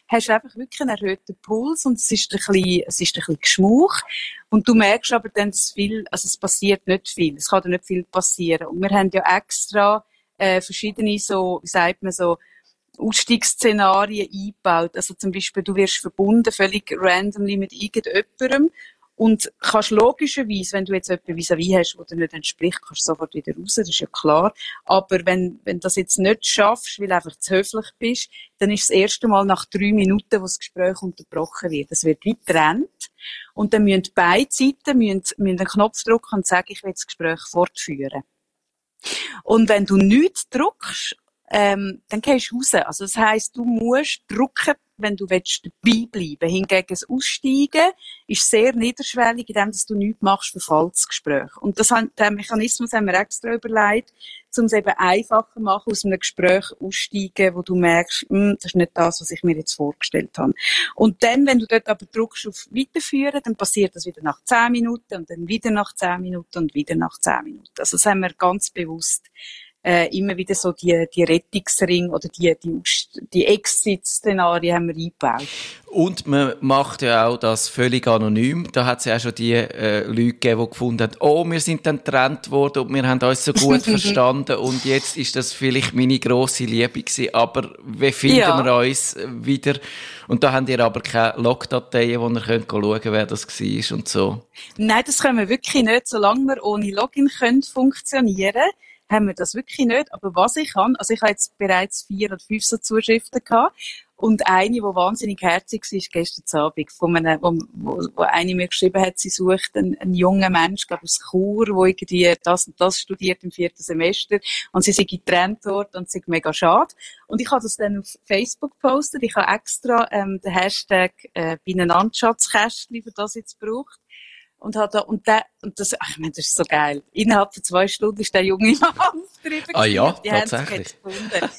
Hast einfach wirklich einen erhöhten Puls und es ist ein bisschen, es ist ein bisschen Geschmuch. Und du merkst aber dann, dass viel, also es passiert nicht viel. Es kann dir nicht viel passieren. Und wir haben ja extra, äh, verschiedene so, wie sagt man so, Ausstiegsszenarien eingebaut. Also zum Beispiel, du wirst verbunden völlig randomly mit irgendjemandem und kannst logischerweise, wenn du jetzt jemanden vis-à-vis hast, der dir nicht entspricht, kannst du sofort wieder raus, das ist ja klar. Aber wenn, wenn du das jetzt nicht schaffst, weil du einfach zu höflich bist, dann ist das erste Mal nach drei Minuten, wo das Gespräch unterbrochen wird. Es wird wie getrennt. Und dann müssen beide Seiten müssen, müssen einen Knopf drücken und sagen, ich will das Gespräch fortführen. Und wenn du nichts drückst, ähm, dann gehst du raus. Also das heisst, du musst drücken, wenn du willst, dabei bleiben Hingegen das Aussteigen ist sehr niederschwellig, indem du nichts machst für Fallsgespräch. Und das, den Mechanismus haben wir extra überlegt, um es eben einfacher machen, aus einem Gespräch aussteigen, wo du merkst, hm, das ist nicht das, was ich mir jetzt vorgestellt habe. Und dann, wenn du dort aber drückst auf Weiterführen, dann passiert das wieder nach zehn Minuten und dann wieder nach zehn Minuten und wieder nach zehn Minuten. Also das haben wir ganz bewusst äh, immer wieder so die, die Rettungsring oder die, die, die Exit-Szenarien haben wir eingebaut. Und man macht ja auch das völlig anonym. Da hat es ja auch schon die äh, Leute gegeben, die gefunden haben, oh, wir sind dann getrennt worden und wir haben uns so gut verstanden und jetzt ist das vielleicht meine grosse Liebe gewesen, aber wie finden ja. wir uns wieder? Und da habt ihr aber keine Logdateien, wo ihr könnt schauen wer das war und so. Nein, das können wir wirklich nicht, solange wir ohne Login können funktionieren haben wir das wirklich nicht. Aber was ich kann, also ich habe jetzt bereits vier oder fünf so Zuschriften gehabt. Und eine, die wahnsinnig herzig war, ist gestern Abend, von einem, wo, wo, wo eine mir geschrieben hat, sie sucht einen, einen jungen Mensch, glaube aus Chur, der irgendwie das und das studiert im vierten Semester. Und sie sind getrennt worden und sind mega schade. Und ich habe das dann auf Facebook gepostet. Ich habe extra ähm, den Hashtag äh, Beinenandschatzkästchen für das jetzt gebraucht und hat da, und der, und das, ach, ich meine, das ist so geil. Innerhalb von zwei Stunden ist der junge Mann aufgetrieben. Ah ja, die tatsächlich.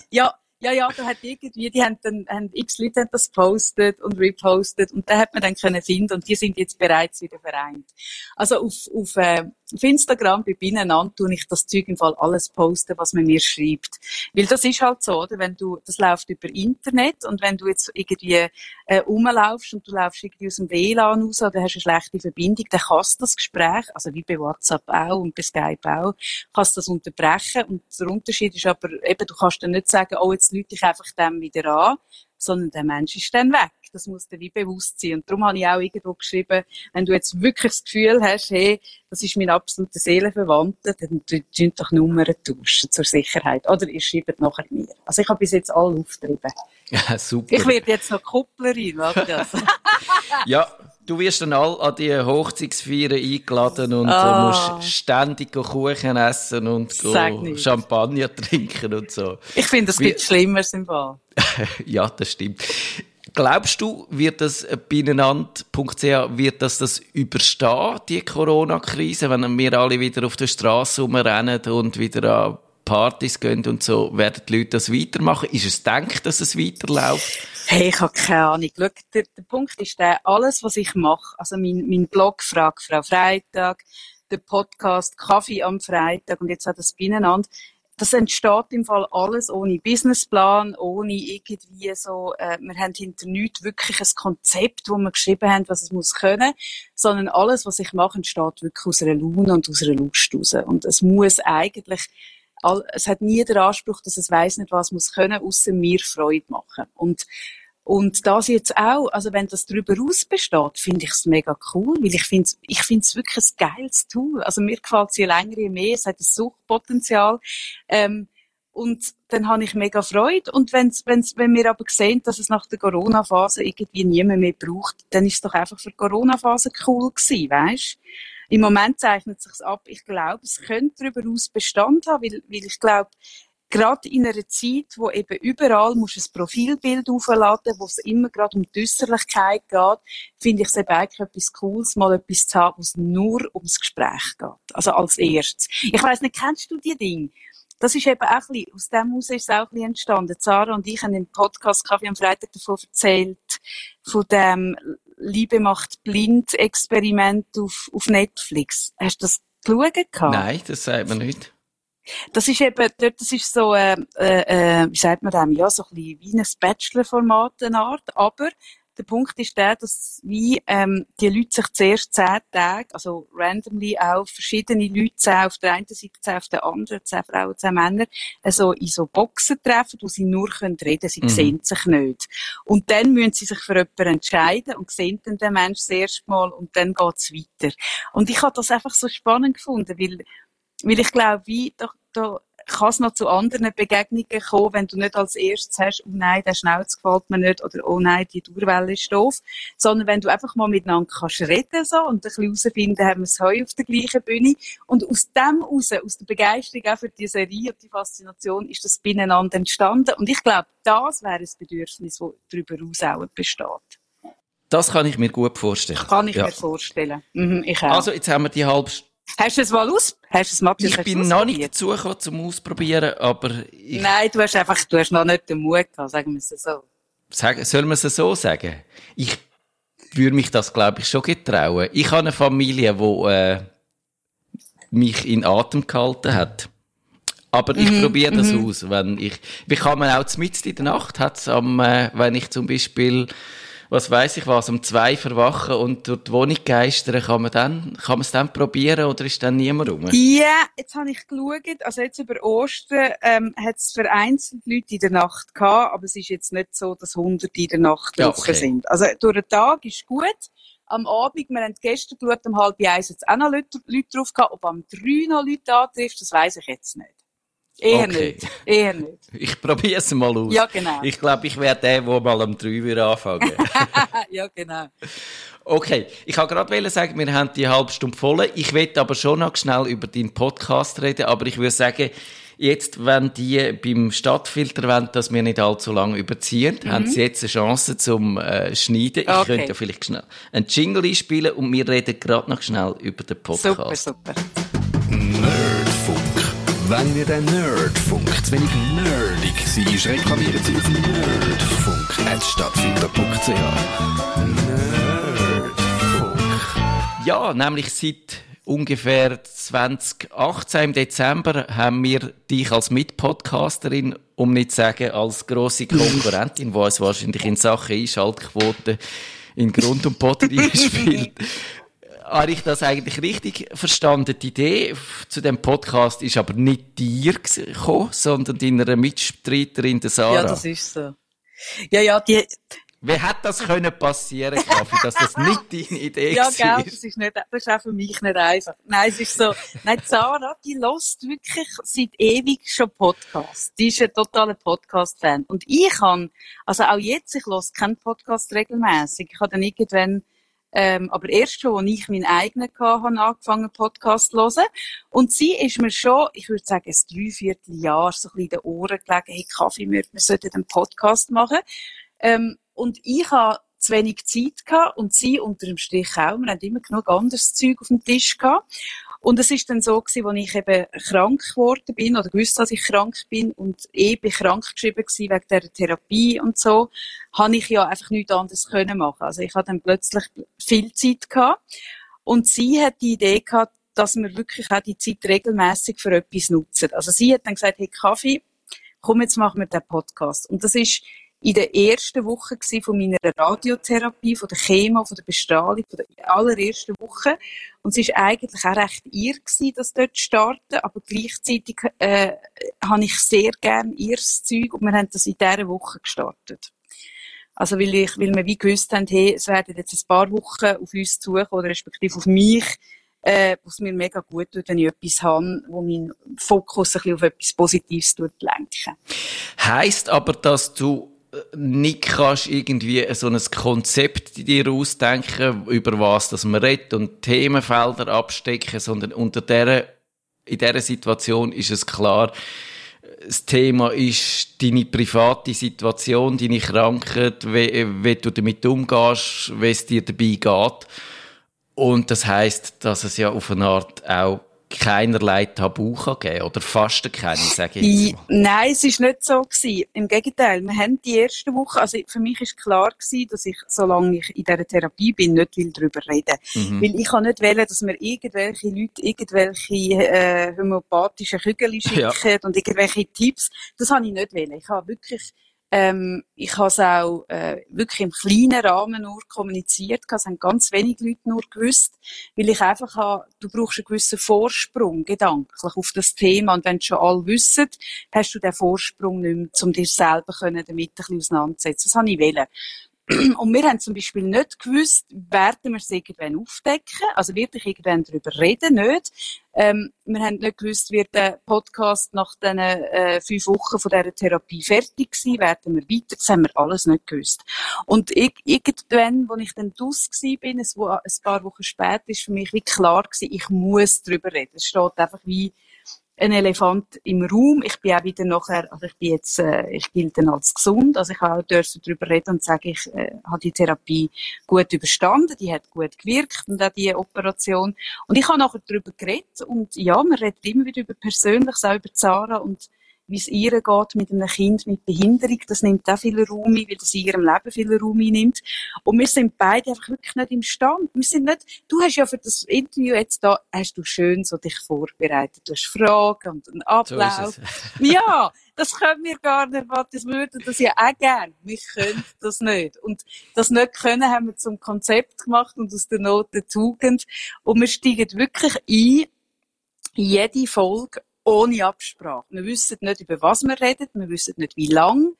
Ja, ja, ja, da hat irgendwie, die haben dann, haben, x Leute haben das postet und repostet und da hat man dann können finden und die sind jetzt bereits wieder vereint. Also auf, auf, äh, auf Instagram bei Binnenand tue ich das Zeug im Fall alles posten, was man mir schreibt. Weil das ist halt so, oder? Wenn du, das läuft über Internet und wenn du jetzt irgendwie, äh, rumlaufst und du laufst irgendwie aus dem WLAN raus oder hast eine schlechte Verbindung, dann kannst du das Gespräch, also wie bei WhatsApp auch und bei Skype auch, kannst das unterbrechen und der Unterschied ist aber eben, du kannst dann nicht sagen, oh, jetzt lüte ich einfach dem wieder an, sondern der Mensch ist dann weg. Das muss dir wie bewusst sein. Und darum habe ich auch irgendwo geschrieben, wenn du jetzt wirklich das Gefühl hast, hey, das ist mein absoluter Seelenverwandter, dann tun doch Nummern tauschen zur Sicherheit. Oder ihr schreibt nachher mir. Also ich habe bis jetzt alle aufgetrieben. Ja, super. Ich werde jetzt noch Kupplerin, oder das? ja, du wirst dann all an die Hochzeitsfeiern eingeladen und oh. musst ständig Kuchen essen und Champagner trinken und so. Ich finde, es gibt Schlimmeres im Fall. ja, das stimmt. Glaubst du, wird das Binnenland.ch, wird das das überstehen, die Corona-Krise, wenn wir alle wieder auf der Straße rumrennen und wieder an Partys gehen und so, werden die Leute das weitermachen? Ist es denkt, dass es weiterläuft? Hey, ich habe keine Ahnung. Schau, der, der Punkt ist der, alles, was ich mache, also mein, mein Blog «Frag Frau Freitag», der Podcast «Kaffee am Freitag» und jetzt auch das Binnenland, das entsteht im Fall alles ohne Businessplan, ohne irgendwie so, äh, wir haben hinter nichts wirklich ein Konzept, wo wir geschrieben haben, was es muss können, sondern alles, was ich mache, entsteht wirklich aus einer Laune und aus einer Lust raus. Und es muss eigentlich, es hat nie den Anspruch, dass es weiß nicht, was muss können, außer mir Freude machen. Und und das jetzt auch, also wenn das darüber aus besteht, finde ich es mega cool, weil ich finde ich finde es wirklich ein geiles Tool. Also mir gefällt es je länger, je mehr, es hat ein Suchtpotenzial. Ähm, und dann habe ich mega Freude. Und wenn's, wenn's, wenn wir aber sehen, dass es nach der Corona-Phase irgendwie niemand mehr braucht, dann ist es doch einfach für die Corona-Phase cool gewesen, weißt? Im Moment zeichnet es sich ab. Ich glaube, es könnte darüber aus Bestand haben, weil, weil ich glaube, gerade in einer Zeit, wo eben überall musst ein Profilbild aufladen, wo es immer gerade um die Äußerlichkeit geht, finde ich es eben eigentlich etwas Cooles, mal etwas zu haben, wo es nur ums Gespräch geht. Also als erstes. Ich weiss nicht, kennst du die Dinge? das ist eben auch ein bisschen, aus dem heraus ist es auch ein bisschen entstanden. Sarah und ich haben im Podcast Kaffee am Freitag davon erzählt, von dem Liebe macht blind Experiment auf, auf Netflix. Hast du das geschaut? Nein, das sagt man nicht. Das ist eben, dort, das ist so, äh, äh, wie sagt man dem, ja, so ein bisschen wie ein Bachelor-Format, eine Art, aber der Punkt ist der, dass wie ähm, die Leute sich zuerst zehn Tage, also randomly auch verschiedene Leute, zehn auf der einen Seite, zehn auf der anderen, zehn Frauen, zehn Männer, also in so Boxen treffen, wo sie nur können reden, sie mhm. sehen sich nicht. Und dann müssen sie sich für jemanden entscheiden und sehen dann den Menschen das erste Mal und dann geht's weiter. Und ich habe das einfach so spannend gefunden, weil, weil ich glaube, wie, da, da kann es noch zu anderen Begegnungen kommen, wenn du nicht als erstes hast, oh nein, der Schnauz gefällt mir nicht oder oh nein, die Dauerwelle ist doof, sondern wenn du einfach mal miteinander kannst reden so und ein bisschen herausfinden, haben wir es heute auf der gleichen Bühne und aus dem raus, aus der Begeisterung auch für die Serie und die Faszination ist das beieinander entstanden und ich glaube, das wäre ein Bedürfnis, das darüber hinaus auch besteht. Das kann ich mir gut vorstellen. Kann ich ja. mir vorstellen. Mhm, ich auch. Also, jetzt haben wir die halbe Hast du es mal aus? Hast du es, Matthias, ich bin noch nicht dazu gekommen, zum Ausprobieren, aber ich... Nein, du hast einfach, du hast noch nicht den Mut gehabt, sagen wir es so. Sagen, soll man es so sagen? Ich würde mich das, glaube ich, schon getrauen. Ich habe eine Familie, die äh, mich in Atem gehalten hat. Aber ich mm probiere das mm aus, wenn ich, wie kann man auch mitten in der Nacht, hat's am, äh, wenn ich zum Beispiel was weiß ich was, um zwei verwachen und durch die Wohnung geistern, kann man dann, kann man es dann probieren oder ist dann niemand rum? Ja, yeah, jetzt habe ich geschaut, also jetzt über Ostern, ähm, hat es vereinzelt Leute in der Nacht gehabt, aber es ist jetzt nicht so, dass Hunderte in der Nacht ja, okay. sind. Also durch den Tag ist gut. Am Abend, wir haben gestern geschaut, um halb eins jetzt auch noch Leute, Leute drauf gehabt, ob am drei noch Leute antrifft, das weiß ich jetzt nicht. Eher okay. nicht. Eher nicht. Ich probiere es mal aus. Ja, genau. Ich glaube, ich werde der, der mal am 3 wieder anfangen. ja, genau. Okay, ich wollte gerade sagen, wir haben die halbe Stunde voll. Ich will aber schon noch schnell über deinen Podcast reden, aber ich würde sagen, jetzt, wenn die beim Stadtfilter wollen, dass wir nicht allzu lange überziehen, mhm. haben sie jetzt eine Chance zum äh, Schneiden. Ich okay. könnte ja vielleicht schnell einen Jingle einspielen und wir reden gerade noch schnell über den Podcast. Super, super. Wenn ihr den Nerdfunk zu wenig nerdig seid, reklamiert sie auf nerdfunk.stadtfilter.ch Nerdfunk. Ja, nämlich seit ungefähr 2018 im Dezember haben wir dich als Mitpodcasterin, um nicht zu sagen als grosse Konkurrentin, die uns wahrscheinlich in Sachen Einschaltquote in Grund und Boden spielt, habe ich das eigentlich richtig verstanden? Die Idee zu dem Podcast ist aber nicht dir gekommen, sondern deiner Mitstreiterin, der Sarah. Ja, das ist so. Ja, ja, die... Wie hätte das können passieren, Kaffee, dass das nicht deine Idee ja, war? Ja, gell, das ist nicht, das ist auch für mich nicht einfach. Nein, es ist so, nein, Sarah, die lost wirklich seit ewig schon Podcasts. Die ist ein totaler Podcast-Fan. Und ich kann, also auch jetzt, ich los keinen Podcast regelmäßig. Ich habe dann irgendwann, ähm, aber erst schon, als ich meinen eigenen hatte, habe angefangen, Podcast zu hören. Und sie ist mir schon, ich würde sagen, ein Dreivierteljahr so ein bisschen in den Ohren gelegen, hey, Kaffee, wir, sollten einen Podcast machen. Ähm, und ich habe zu wenig Zeit gehabt und sie unter dem Strich auch. Wir haben immer genug anderes Zeug auf dem Tisch gehabt. Und es ist dann so gewesen, als ich eben krank geworden bin oder gewusst, dass ich krank bin und eh bin krank geschrieben gewesen wegen der Therapie und so, habe ich ja einfach nichts anderes können machen. Also ich hatte dann plötzlich viel Zeit gehabt und sie hat die Idee gehabt, dass wir wirklich auch die Zeit regelmäßig für etwas nutzen. Also sie hat dann gesagt, hey Kaffee, komm jetzt machen wir den Podcast. Und das ist in der ersten Woche von meiner Radiotherapie, von der Chemo, von der Bestrahlung, von der allerersten Woche. Und es war eigentlich auch recht ihr gewesen, das dort zu starten, aber gleichzeitig äh, habe ich sehr gern ihres Zeug und wir haben das in dieser Woche gestartet. Also weil, ich, weil wir wie gewusst haben, hey, es werden jetzt ein paar Wochen auf uns zukommen, oder respektive auf mich, äh, was mir mega gut tut, wenn ich etwas habe, wo mein Fokus ein bisschen auf etwas Positives lenken. Heißt aber, dass du nicht kannst irgendwie so ein Konzept dir ausdenken, über was das man redet und Themenfelder abstecken, sondern unter der, in dieser Situation ist es klar, das Thema ist deine private Situation, deine Krankheit, wie, wie du damit umgehst, wie es dir dabei geht. Und das heißt, dass es ja auf eine Art auch keinerlei Tabu kann geben oder fast keine, sage ich jetzt mal. Nein, es ist nicht so gewesen. Im Gegenteil, wir haben die erste Woche, also für mich ist klar gewesen, dass ich, solange ich in dieser Therapie bin, nicht will darüber reden. Mhm. Weil ich kann nicht wählen, dass mir irgendwelche Leute irgendwelche äh, homöopathischen Kügel schicken ja. und irgendwelche Tipps. Das habe ich nicht wählen. Ich habe wirklich ähm, ich habe es auch äh, wirklich im kleinen Rahmen nur kommuniziert. Es haben ganz wenig Leute nur gewusst, weil ich einfach habe, du brauchst einen gewissen Vorsprung gedanklich auf das Thema und wenn schon alle wissen, hast du den Vorsprung nicht mehr, um dir selber damit ein bisschen auseinanderzusetzen. Das habe ich wollen. Und wir haben zum Beispiel nicht gewusst, werden wir es irgendwann aufdecken, also wirklich irgendwann darüber reden, nicht. Ähm, wir haben nicht gewusst, wird der Podcast nach diesen äh, fünf Wochen von dieser Therapie fertig sein, werden wir weiter, das haben wir alles nicht gewusst. Und ich, irgendwann, als ich dann draus bin, ein, paar Wochen später, ist für mich wie klar gewesen, ich muss darüber reden. Es steht einfach wie ein Elefant im Raum. Ich bin auch wieder nachher, also ich bin jetzt, äh, ich gilt dann als gesund, also ich auch dürfen darüber reden und sagen, ich äh, habe die Therapie gut überstanden, die hat gut gewirkt und auch die Operation. Und ich habe nachher darüber geredet und ja, man redet immer wieder über Persönliches, auch über Zara und wie es ihr geht mit einem Kind mit Behinderung. Das nimmt auch viel Raum ein, weil das in ihrem Leben viel Raum nimmt. Und wir sind beide einfach wirklich nicht im Stand. Wir sind nicht, du hast ja für das Interview jetzt da, hast du schön so dich vorbereitet. Du hast Fragen und einen Ablauf. So ja, das können wir gar nicht, das würden das ja auch gern. Wir können das nicht. Und das nicht können haben wir zum Konzept gemacht und aus der Not der Tugend. Und wir steigen wirklich ein, jede Folge ohne Absprache. Wir wissen nicht, über was wir reden, wir wissen nicht, wie lang.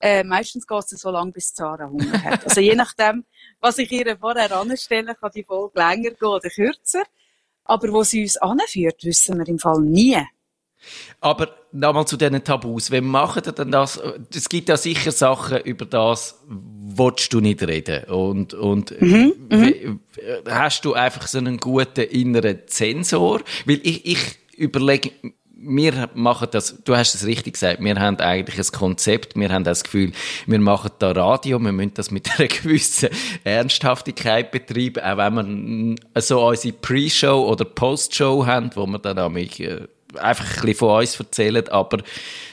Äh, meistens geht es so lange, bis Zara Hunger hat. Also je nachdem, was ich ihr vorher anstelle, kann die Folge länger gehen oder kürzer. Aber wo sie uns anführt, wissen wir im Fall nie. Aber nochmal zu diesen Tabus. Wie machen denn das? Es gibt ja sicher Sachen, über das willst du nicht reden. Und, und mhm, mhm. hast du einfach so einen guten inneren Zensor? Weil ich, ich überlege, wir machen das, du hast es richtig gesagt, wir haben eigentlich ein Konzept, wir haben das Gefühl, wir machen da Radio, wir müssen das mit einer gewissen Ernsthaftigkeit betreiben, auch wenn wir so unsere Pre-Show oder Post-Show haben, wo wir dann nämlich äh, einfach ein bisschen von uns erzählen, aber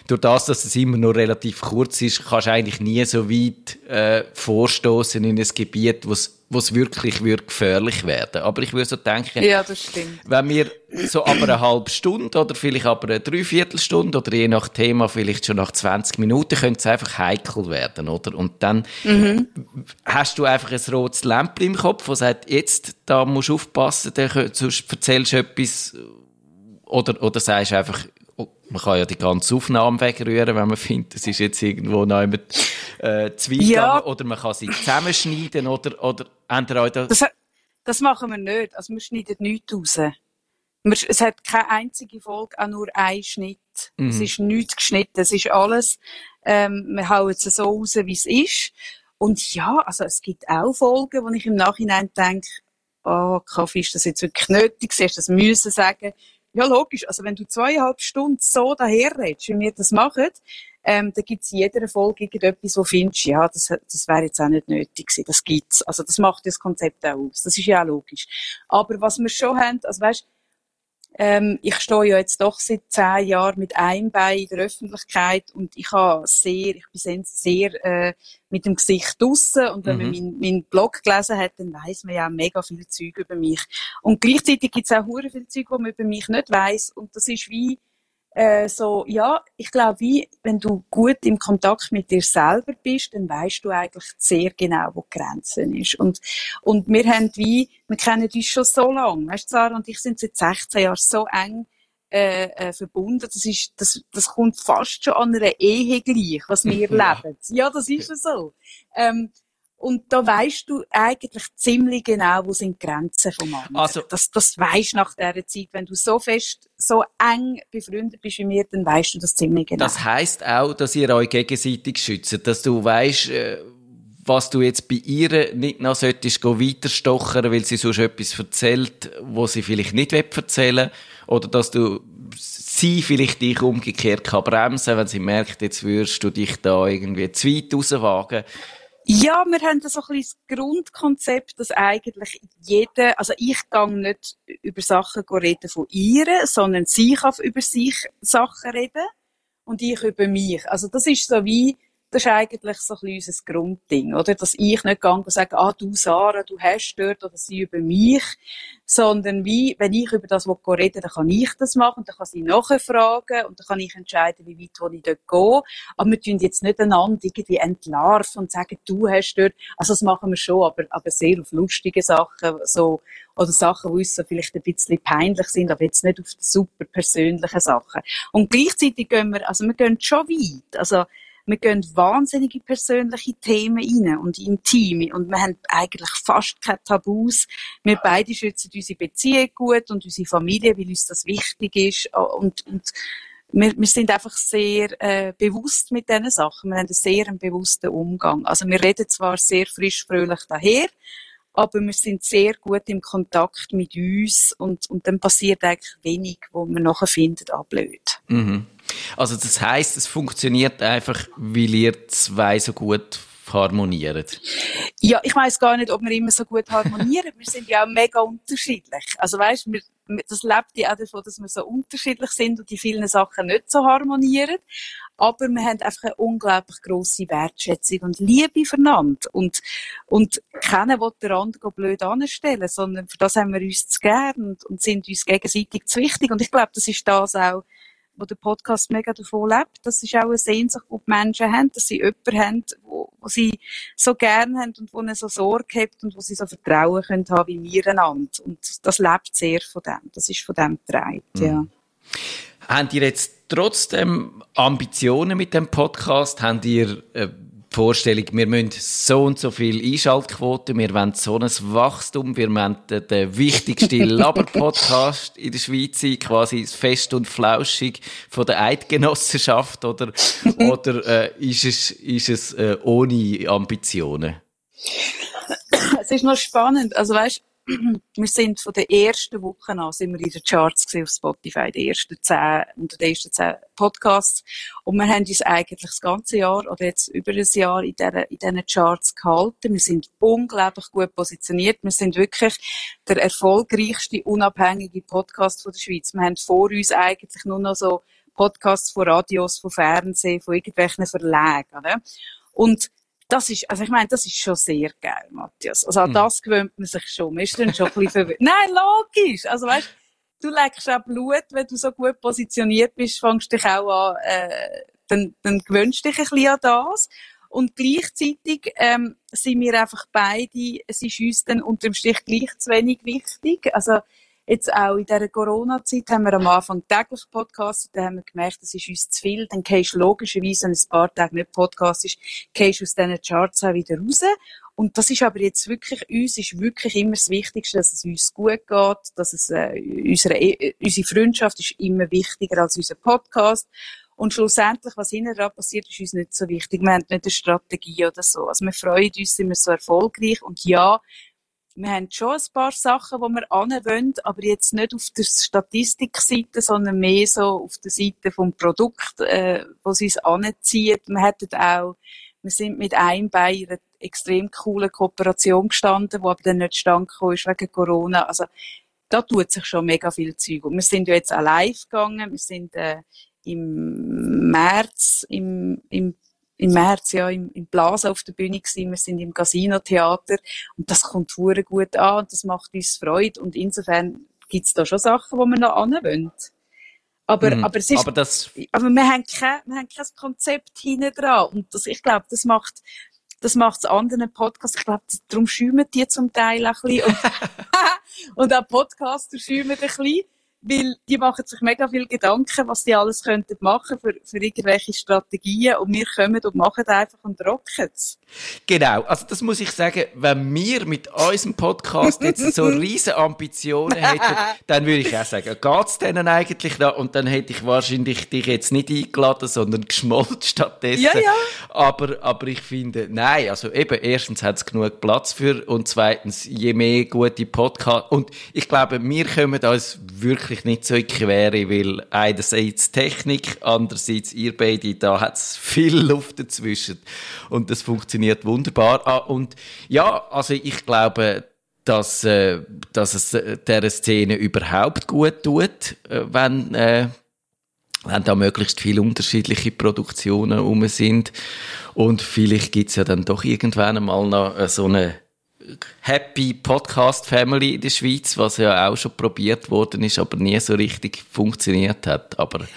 durch das, dass es immer nur relativ kurz ist, kannst du eigentlich nie so weit äh, vorstoßen in ein Gebiet, wo es wirklich wird gefährlich werden. Aber ich würde so denken, ja, wenn wir so aber eine halbe Stunde oder vielleicht aber eine Dreiviertelstunde oder je nach Thema vielleicht schon nach 20 Minuten könnte es einfach heikel werden, oder? Und dann mhm. hast du einfach ein rotes Lämpchen im Kopf, das sagt, jetzt, da musst du aufpassen, sonst erzählst du etwas oder, oder sagst einfach, man kann ja die ganze Aufnahme wegrühren, wenn man findet, es ist jetzt irgendwo noch jemand, äh, zu ja. oder man kann sie zusammenschneiden oder, oder ändern das, das machen wir nicht. Also wir schneiden nichts raus. Es hat keine einzige Folge, auch nur ein Schnitt. Mhm. Es ist nichts geschnitten. Es ist alles, ähm, wir hauen es so raus, wie es ist. Und ja, also es gibt auch Folgen, wo ich im Nachhinein denke, oh, Kaffee, ist das jetzt wirklich nötig? Hast du das müssen sagen? Ja, logisch. Also wenn du zweieinhalb Stunden so daherredest, wie wir das machen, ähm, da gibt's in jeder Folge irgendetwas, wo findest, ja, das, das wäre jetzt auch nicht nötig gewesen. Das gibt's. Also das macht das Konzept auch aus. Das ist ja auch logisch. Aber was wir schon haben, also weißt, ähm, ich stehe ja jetzt doch seit zehn Jahren mit einem Bein in der Öffentlichkeit und ich habe sehr, ich bin sehr äh, mit dem Gesicht draussen und wenn mhm. man meinen mein Blog gelesen hat, dann weiß man ja mega viel Zeug über mich. Und gleichzeitig gibt es auch hure viel Zeug, wo man über mich nicht weiß und das ist wie äh, so, ja, ich glaube, wie, wenn du gut im Kontakt mit dir selber bist, dann weißt du eigentlich sehr genau, wo die Grenze ist. Und, und wir haben wie, wir kennen uns schon so lange, weißt du, Sarah und ich sind seit 16 Jahren so eng äh, äh, verbunden. Das ist, das, das kommt fast schon an einer Ehe gleich, was wir ja. leben. Ja, das ist ja so. Ähm, und da weißt du eigentlich ziemlich genau, wo sind die Grenzen vom anderen. Also, das, das weißt nach dieser Zeit. Wenn du so fest, so eng befreundet bist wie mir, dann weißt du das ziemlich genau. Das heisst auch, dass ihr euch gegenseitig schützt, dass du weißt, äh, was du jetzt bei ihr nicht noch solltest weiterstochern, weil sie sonst etwas erzählt, wo sie vielleicht nicht erzählen will. Oder dass du sie vielleicht dich umgekehrt kann bremsen, wenn sie merkt, jetzt würdest du dich da irgendwie zu weit rauswagen Ja, wir haben so ein bisschen das Grundkonzept, dass eigentlich jeder, also ich gehe nicht über Sachen reden von ihr, sondern sie kann über sich Sachen reden und ich über mich. Also das ist so wie, das ist eigentlich so ein bisschen unser Grundding, oder? Dass ich nicht gehe und sage, ah, du Sarah, du hast dort, oder sie über mich, sondern wie, wenn ich über das reden dann kann ich das machen, dann kann sie nachher fragen und dann kann ich entscheiden, wie weit ich dort gehe. Aber wir tun jetzt nicht einander irgendwie entlarven und sagen, du hast dort, also das machen wir schon, aber, aber sehr auf lustige Sachen, so, oder Sachen, die uns so vielleicht ein bisschen peinlich sind, aber jetzt nicht auf die super persönlichen Sachen. Und gleichzeitig gehen wir, also wir gehen schon weit. Also, wir gehen wahnsinnige persönliche Themen rein und intime und wir haben eigentlich fast keine Tabus. Wir beide schützen unsere Beziehung gut und unsere Familie, weil uns das wichtig ist und, und wir, wir sind einfach sehr äh, bewusst mit diesen Sachen. Wir haben einen sehr bewussten Umgang. Also wir reden zwar sehr frisch, fröhlich daher, aber wir sind sehr gut im Kontakt mit uns und, und dann passiert eigentlich wenig, wo man nachher findet, ah, blöd. Mhm. Also das heißt, es funktioniert einfach, weil ihr zwei so gut harmoniert? Ja, ich weiß gar nicht, ob wir immer so gut harmonieren. wir sind ja auch mega unterschiedlich. Also weißt, wir, das lebt ja auch davon, dass wir so unterschiedlich sind und die vielen Sachen nicht so harmonieren. Aber wir haben einfach eine unglaublich grosse Wertschätzung und Liebe füreinander. Und, und keiner will den anderen blöd anstellen, sondern für das haben wir uns zu gern und, sind uns gegenseitig zu wichtig. Und ich glaube, das ist das auch, wo der Podcast mega davon lebt. Das ist auch eine Sehnsucht, die die Menschen haben, dass sie jemanden haben, wo, wo sie so gerne haben und wo ihnen so Sorge hat und wo sie so Vertrauen können haben wie wir einander. Und das lebt sehr von dem. Das ist von dem getragen, mhm. ja. Habt ihr jetzt trotzdem Ambitionen mit dem Podcast? Habt ihr äh, Vorstellung, wir müssen so und so viel Einschaltquote, wir wollen so ein Wachstum, wir wollen den, den wichtigsten Laber-Podcast in der Schweiz sein, quasi fest und flauschig von der Eidgenossenschaft, oder, oder äh, ist es, ist es äh, ohne Ambitionen? Es ist noch spannend, also weißt wir sind von der ersten Woche an sind wir in den Charts auf Spotify, die ersten zehn, unter den ersten zehn Podcasts. Und wir haben uns eigentlich das ganze Jahr oder jetzt über ein Jahr in, der, in diesen Charts gehalten. Wir sind unglaublich gut positioniert. Wir sind wirklich der erfolgreichste unabhängige Podcast von der Schweiz. Wir haben vor uns eigentlich nur noch so Podcasts von Radios, von Fernsehen, von irgendwelchen Verlagen. Oder? Und das ist, also ich meine, das ist schon sehr geil, Matthias. Also an mhm. das gewöhnt man sich schon. Man ist dann schon ein bisschen verwirrt. Nein, logisch. Also weißt, du legst auch Blut, wenn du so gut positioniert bist, fängst dich auch an, äh, dann, dann gewöhnst dich ein bisschen an das. Und gleichzeitig ähm, sind wir einfach beide, es ist uns dann unter dem Strich gleich zu wenig wichtig. Also Jetzt auch in dieser Corona-Zeit haben wir am Anfang täglich Podcasts, dann haben wir gemerkt, das ist uns zu viel. Dann gehst du logischerweise, wenn ein paar Tage nicht Podcast ist, gehst du aus diesen Charts auch wieder raus. Und das ist aber jetzt wirklich, uns ist wirklich immer das Wichtigste, dass es uns gut geht, dass es, äh, unsere, äh, unsere Freundschaft ist immer wichtiger als unser Podcast. Und schlussendlich, was hinten dran passiert, ist uns nicht so wichtig. Wir haben nicht eine Strategie oder so. Also wir freuen uns, sind wir so erfolgreich. Und ja, wir haben schon ein paar Sachen, die wir anwenden, aber jetzt nicht auf der Statistikseite, sondern mehr so auf der Seite vom Produkt, äh, wo sie es anzieht. Wir hätten auch, wir sind mit einem bei einer extrem coolen Kooperation gestanden, wo aber dann nicht stand ist wegen Corona. Also, da tut sich schon mega viel Zeug. Und wir sind ja jetzt auch live gegangen. Wir sind, äh, im März im, im im März ja im, im Plaza auf der Bühne gewesen. Wir sind im Casino-Theater und das kommt hure gut an und das macht uns Freude und insofern gibt's da schon Sachen, wo wir noch anwollen. Aber, mhm. aber es ist, aber, das... aber wir haben kein, wir haben kein Konzept hinten dran und das, ich glaube, das macht, das macht's anderen Podcasts. Ich glaube, darum schäumen die zum Teil auch ein bisschen. Und, und auch Podcaster schäumen ein bisschen weil die machen sich mega viel Gedanken, was die alles könnten machen für, für irgendwelche Strategien und wir kommen und machen einfach und rocken es. Genau, also das muss ich sagen, wenn wir mit unserem Podcast jetzt so riesen Ambitionen hätten, dann würde ich auch sagen, geht's denen eigentlich da? Und dann hätte ich wahrscheinlich dich jetzt nicht eingeladen, sondern geschmolzt stattdessen. Ja, ja. Aber, aber ich finde, nein, also eben, erstens hat es genug Platz für und zweitens, je mehr gute Podcasts und ich glaube, wir kommen uns wirklich wirklich nicht so Quere, weil einerseits Technik, andererseits ihr beide, da hat es viel Luft dazwischen. Und das funktioniert wunderbar. Ah, und ja, also ich glaube, dass, äh, dass es äh, dieser Szene überhaupt gut tut, äh, wenn, äh, wenn da möglichst viele unterschiedliche Produktionen rum sind. Und vielleicht gibt's ja dann doch irgendwann einmal noch äh, so eine Happy Podcast Family in der Schweiz, was ja auch schon probiert worden ist, aber nie so richtig funktioniert hat. Aber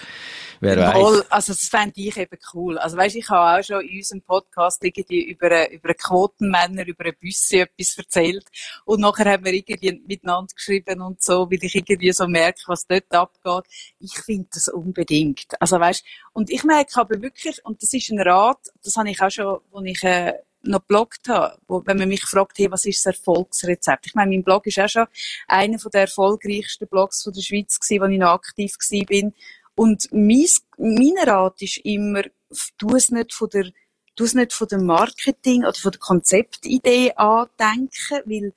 wer weiß. Also das fände ich eben cool. Also weißt, ich habe auch schon in unserem Podcast irgendwie über, über Quotenmänner, über Büsse etwas erzählt und nachher haben wir irgendwie miteinander geschrieben und so, weil ich irgendwie so merke, was dort abgeht. Ich finde das unbedingt. Also weißt, und ich merke aber wirklich, und das ist ein Rat, das habe ich auch schon, wo ich äh, noch gebloggt habe, wo, wenn man mich fragt, hey, was ist das Erfolgsrezept? Ich meine, mein Blog ist auch schon einer der erfolgreichsten Blogs von der Schweiz gewesen, wo ich noch aktiv gewesen bin. Und mein, mein Rat ist immer, tu es nicht von der, tu es nicht von dem Marketing oder von der Konzeptidee andenken, weil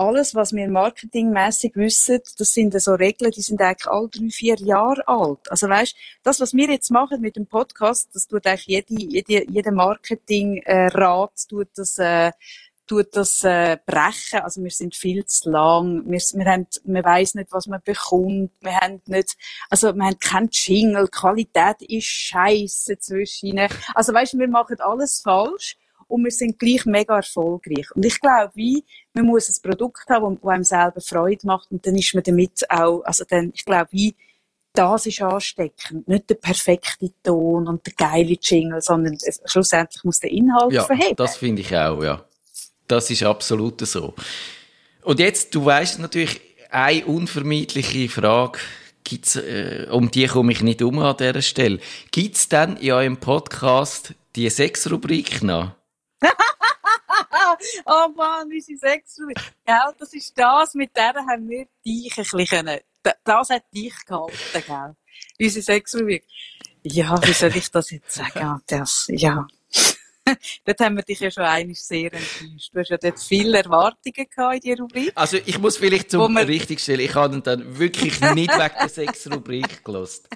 alles, was wir marketingmäßig wissen, das sind so Regeln, die sind eigentlich alle drei, vier Jahre alt. Also weißt, das, was wir jetzt machen mit dem Podcast, das tut eigentlich jede, jede, jeder Marketingrat äh, tut das, äh, tut das äh, brechen. Also wir sind viel zu lang. Wir, wir haben, man weiß nicht, was man bekommt. Wir haben nicht, also wir haben keinen Jingle. Qualität ist scheiße zwischen ihnen. Also weißt, wir machen alles falsch und wir sind gleich mega erfolgreich. Und ich glaube, wie, man muss ein Produkt haben, das einem selber Freude macht und dann ist man damit auch, also dann, ich glaube, wie, das ist ansteckend. Nicht der perfekte Ton und der geile Jingle, sondern es, schlussendlich muss der Inhalt ja, verheben. das finde ich auch, ja. Das ist absolut so. Und jetzt, du weißt natürlich, eine unvermeidliche Frage gibt's, äh, um die komme ich nicht um an dieser Stelle. Gibt's denn in eurem Podcast die Sexrubrik noch? oh Mann, unsere Sexrubrik. Gell, das ist das, mit der haben wir dich ein bisschen, das hat dich gehalten, gell? Unsere Sexrubrik. Ja, wie soll ich das jetzt sagen? Das, ja. dort haben wir dich ja schon eigentlich sehr enttäuscht. Du hast ja dort viele Erwartungen gehabt in die Rubrik. Also, ich muss vielleicht zum richtigstellen, ich habe dann wirklich nicht wegen der Sexrubrik gelost.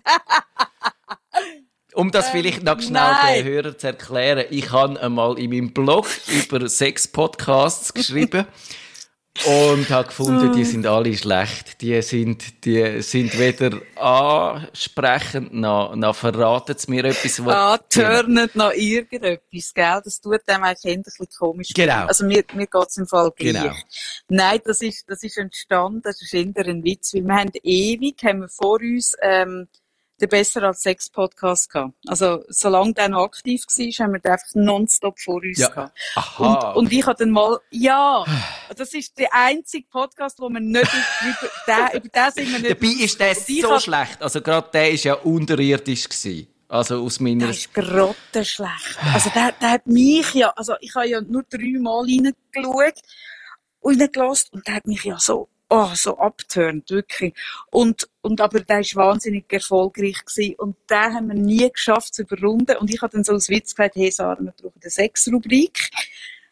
Um das vielleicht noch schnell Nein. den Hörern zu erklären, ich habe einmal in meinem Blog über sechs Podcasts geschrieben und habe gefunden, die sind alle schlecht. Die sind, die sind weder ansprechend, noch, noch verraten sie mir etwas. Was ah, turnen noch irgendetwas, gell? Das tut dem eigentlich ein bisschen komisch. Genau. Also mir, mir geht's im Fall gleich. Genau. Nein, das ist, das ist entstanden, das ist eher ein Witz, weil wir haben ewig, haben wir vor uns, ähm, den Besser als Sex Podcast gehabt. Also, solange der noch aktiv war, haben wir den einfach nonstop vor uns ja. gehabt. Aha. Und, und ich habe dann mal, ja, das ist der einzige Podcast, wo wir nicht über den, über den sind wir nicht. Dabei ist der so schlecht. Also, gerade der ist ja unterirdisch gewesen. Also, aus meiner... Der ist grottenschlecht. Also, der, der hat mich ja, also, ich habe ja nur dreimal reingeschaut und reingelassen und der hat mich ja so oh, so abturnt, wirklich. Und, und aber der ist wahnsinnig erfolgreich gewesen. Und den haben wir nie geschafft zu überrunden. Und ich habe dann so als Witz gesagt, hey Sarah, wir brauchen eine Sechs-Rubrik.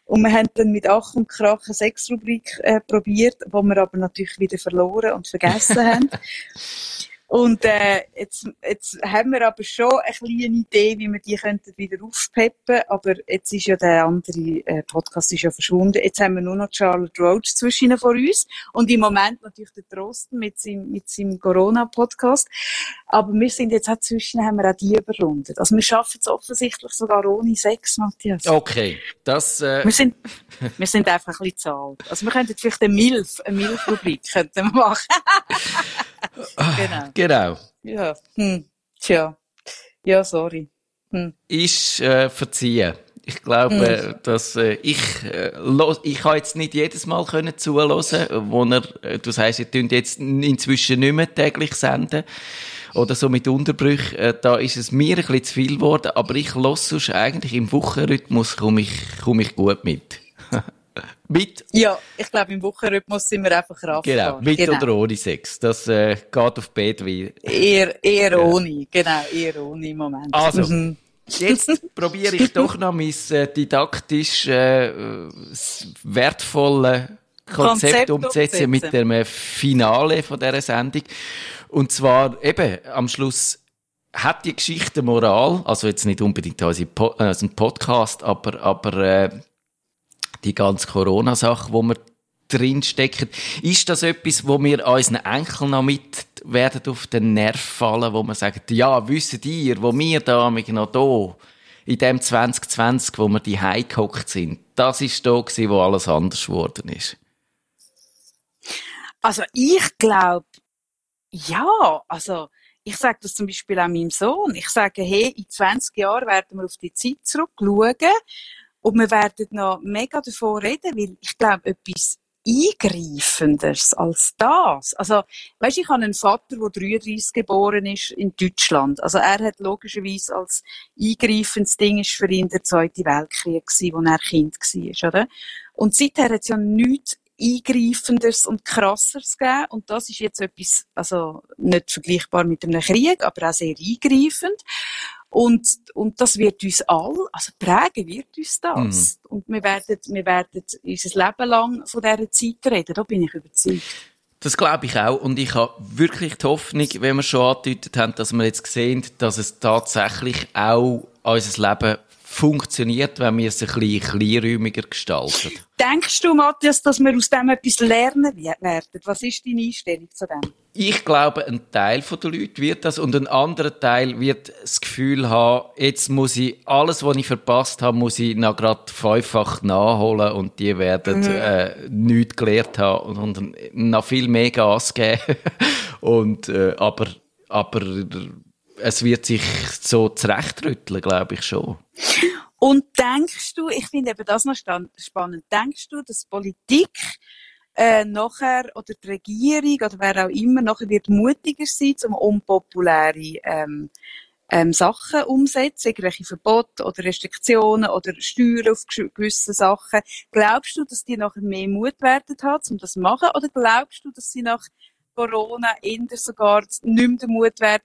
Und wir haben dann mit Ach und Krach eine Sechs-Rubrik äh, probiert, wo wir aber natürlich wieder verloren und vergessen haben. Und äh, jetzt, jetzt haben wir aber schon eine kleine Idee, wie wir die könnten wieder aufpeppen Aber jetzt ist ja der andere äh, Podcast ist ja verschwunden. Jetzt haben wir nur noch Charlotte Roach zwischen vor uns. Und im Moment natürlich der Trosten mit seinem, mit seinem Corona-Podcast. Aber wir sind jetzt auch zwischen, haben wir auch die überrundet. Also wir schaffen es offensichtlich sogar ohne Sex, Matthias. Okay, das... Äh... Wir, sind, wir sind einfach ein bisschen zu alt. Also wir könnten vielleicht eine Milf, eine Milf-Rubrik machen. genau. Genau. Ja. Hm. Tja. Ja, sorry. Hm. Ist äh, verziehen. Ich glaube, hm. dass äh, ich äh, los, ich kann jetzt nicht jedes Mal können zuhören, wo er, äh, du sagst, ihr könnt jetzt inzwischen nicht mehr täglich senden oder so mit Unterbrüchen. Äh, da ist es mir ein bisschen zu viel geworden, aber ich los sonst eigentlich im Wochenrhythmus komme ich, komm ich gut mit. Mit? Ja, ich glaube, im Wochenrhythmus sind wir einfach raff. Genau, mit genau. oder ohne Sex. Das äh, geht auf Bett wie. Eher, eher ja. ohne, genau, eher ohne im Moment. Also, mhm. jetzt probiere ich doch noch mein äh, didaktisch äh, wertvolle Konzept, Konzept umzusetzen mit dem Finale von dieser Sendung. Und zwar eben am Schluss hat die Geschichte Moral, also jetzt nicht unbedingt als ein Podcast, aber, aber äh, die ganze Corona-Sache, wo wir drinstecken, ist das etwas, wo wir unseren Enkeln noch mit werden auf den Nerv fallen, wo man sagt, ja, wissen ihr, wo wir da noch da in dem 2020, wo wir die gehockt sind, das ist da gewesen, wo alles anders geworden ist? Also ich glaube, ja, also ich sage das zum Beispiel auch meinem Sohn. Ich sage, hey, in 20 Jahren werden wir auf die Zeit zurückschauen und wir werden noch mega davon reden, weil ich glaube, etwas Eingreifendes als das. Also, weißt, ich habe einen Vater, der 33 geboren ist in Deutschland. Also, er hat logischerweise als eingreifendes Ding ist für ihn der Zweite Weltkrieg gewesen, wo er Kind war, oder? Und seither hat es ja nichts Eingreifendes und Krasseres gegeben. Und das ist jetzt etwas, also, nicht vergleichbar mit einem Krieg, aber auch sehr eingreifend. Und, und das wird uns all, also prägen wird uns das. Mhm. Und wir werden, wir werden unser Leben lang von dieser Zeit reden, da bin ich überzeugt. Das glaube ich auch. Und ich habe wirklich die Hoffnung, wenn wir schon angedeutet haben, dass wir jetzt sehen, dass es tatsächlich auch unser Leben funktioniert, wenn wir es ein bisschen kleinräumiger gestalten. Denkst du, Matthias, dass wir aus dem etwas lernen werden? Was ist deine Einstellung zu dem? Ich glaube, ein Teil der Leute wird das und ein anderer Teil wird das Gefühl haben, jetzt muss ich alles, was ich verpasst habe, muss ich noch gerade fünffach nachholen und die werden mhm. äh, nichts gelernt haben und, und noch viel mehr Gas geben. und, äh, aber, aber es wird sich so zurechtrütteln, glaube ich schon. Und denkst du, ich finde eben das noch spannend, denkst du, dass Politik äh, nachher oder die Regierung oder wer auch immer nachher wird mutiger sein, um unpopuläre ähm, ähm, Sachen umsetzen, irgendwelche Verbote oder Restriktionen oder Steuern auf gewisse Sachen. Glaubst du, dass die nachher mehr Mut werden haben, um das zu machen? Oder glaubst du, dass sie nach Corona eher sogar nicht mehr den Mut werden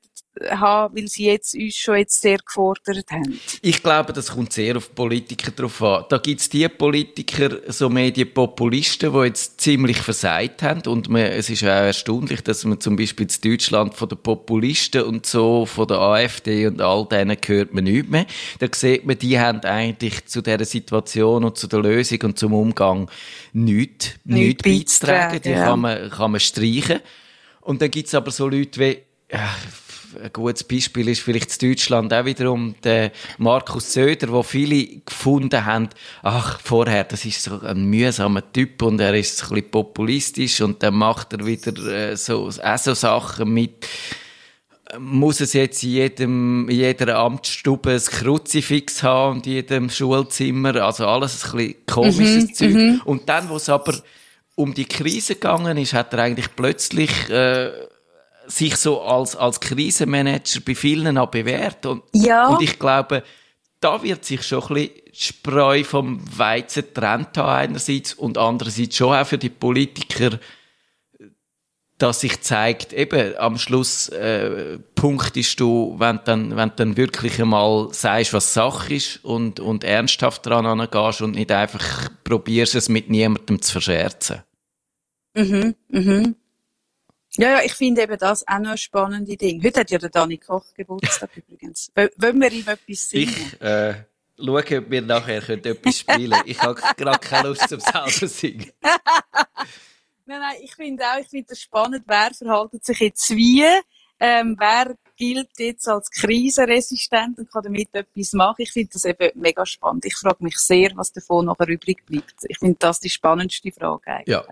haben, weil sie jetzt uns schon jetzt sehr gefordert haben? Ich glaube, das kommt sehr auf Politiker drauf an. Da gibt's die Politiker, so Medienpopulisten, die jetzt ziemlich versagt haben. Und man, es ist auch erstaunlich, dass man zum Beispiel in Deutschland von den Populisten und so, von der AfD und all denen hört man nichts mehr. Da sieht man, die haben eigentlich zu dieser Situation und zu der Lösung und zum Umgang nichts, nichts, nichts beizutragen. Die ja. kann man, kann man streichen. Und dann gibt's aber so Leute wie, ja, ein gutes Beispiel ist vielleicht in Deutschland auch wiederum der Markus Söder, wo viele gefunden haben, ach, vorher, das ist so ein mühsamer Typ und er ist ein bisschen populistisch und dann macht er wieder äh, so, auch so Sachen mit, muss es jetzt in jedem, in jeder Amtsstube ein Kruzifix haben und in jedem Schulzimmer, also alles ein bisschen komisches mhm, Zeug. Mhm. Und dann, wo es aber um die Krise gegangen ist, hat er eigentlich plötzlich äh, sich so als, als Krisenmanager bei vielen auch bewährt. Und, ja. und ich glaube, da wird sich schon ein bisschen Spreu vom Weizen getrennt haben einerseits und andererseits schon auch für die Politiker, dass sich zeigt, eben am Schluss äh, punktest du, wenn dann, wenn dann wirklich einmal sagst, was Sache ist und, und ernsthaft daran angehst und nicht einfach probierst es mit niemandem zu verscherzen. Mhm, mhm. Ja, ja, ich finde eben das auch noch ein spannendes Ding. Heute hat ja der Dani Koch Geburtstag übrigens. Wollen wir ihm etwas singen? Ich, äh, schaue, ob wir nachher etwas spielen können. Ich habe gerade keine Lust zum selber singen. nein, nein, ich finde auch, ich finde das spannend, wer verhaltet sich jetzt wie, ähm, wer gilt jetzt als krisenresistent und kann damit etwas machen. Ich finde das eben mega spannend. Ich frage mich sehr, was davon nachher übrig bleibt. Ich finde das die spannendste Frage eigentlich. Ja.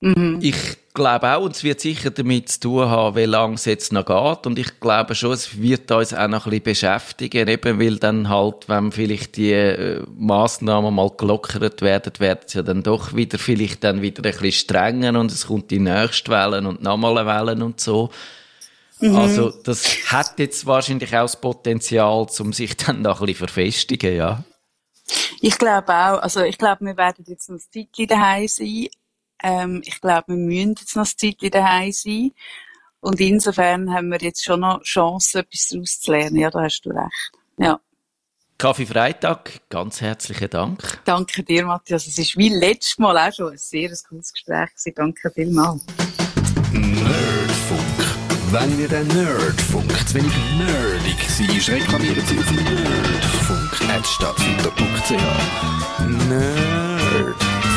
Mhm. Ich glaube auch, und es wird sicher damit zu tun haben, wie lange es jetzt noch geht. Und ich glaube schon, es wird uns auch noch ein bisschen beschäftigen, eben weil dann halt, wenn vielleicht die äh, Massnahmen mal gelockert werden, werden sie ja dann doch wieder, vielleicht dann wieder ein bisschen strenger und es kommt die nächste Welle und nochmal eine Welle und so. Mhm. Also, das hat jetzt wahrscheinlich auch das Potenzial, um sich dann noch ein bisschen verfestigen, ja. Ich glaube auch, also ich glaube, wir werden jetzt noch ein Zeitchen daheim sein, ähm, ich glaube, wir müssen jetzt noch ein Zeit daheim sein. Und insofern haben wir jetzt schon noch Chance, etwas daraus zu lernen. Ja, da hast du recht. Ja. Kaffee Freitag, ganz herzlichen Dank. Danke dir, Matthias. Es ist wie letztes Mal auch schon ein sehr cooles Gespräch gewesen. Danke vielmals. Nerdfunk. Wenn ihr den Nerdfunk zu wenig nerdig seid, reklamieren Sie auf nerdfunk.stadtfilter.ch. Nerd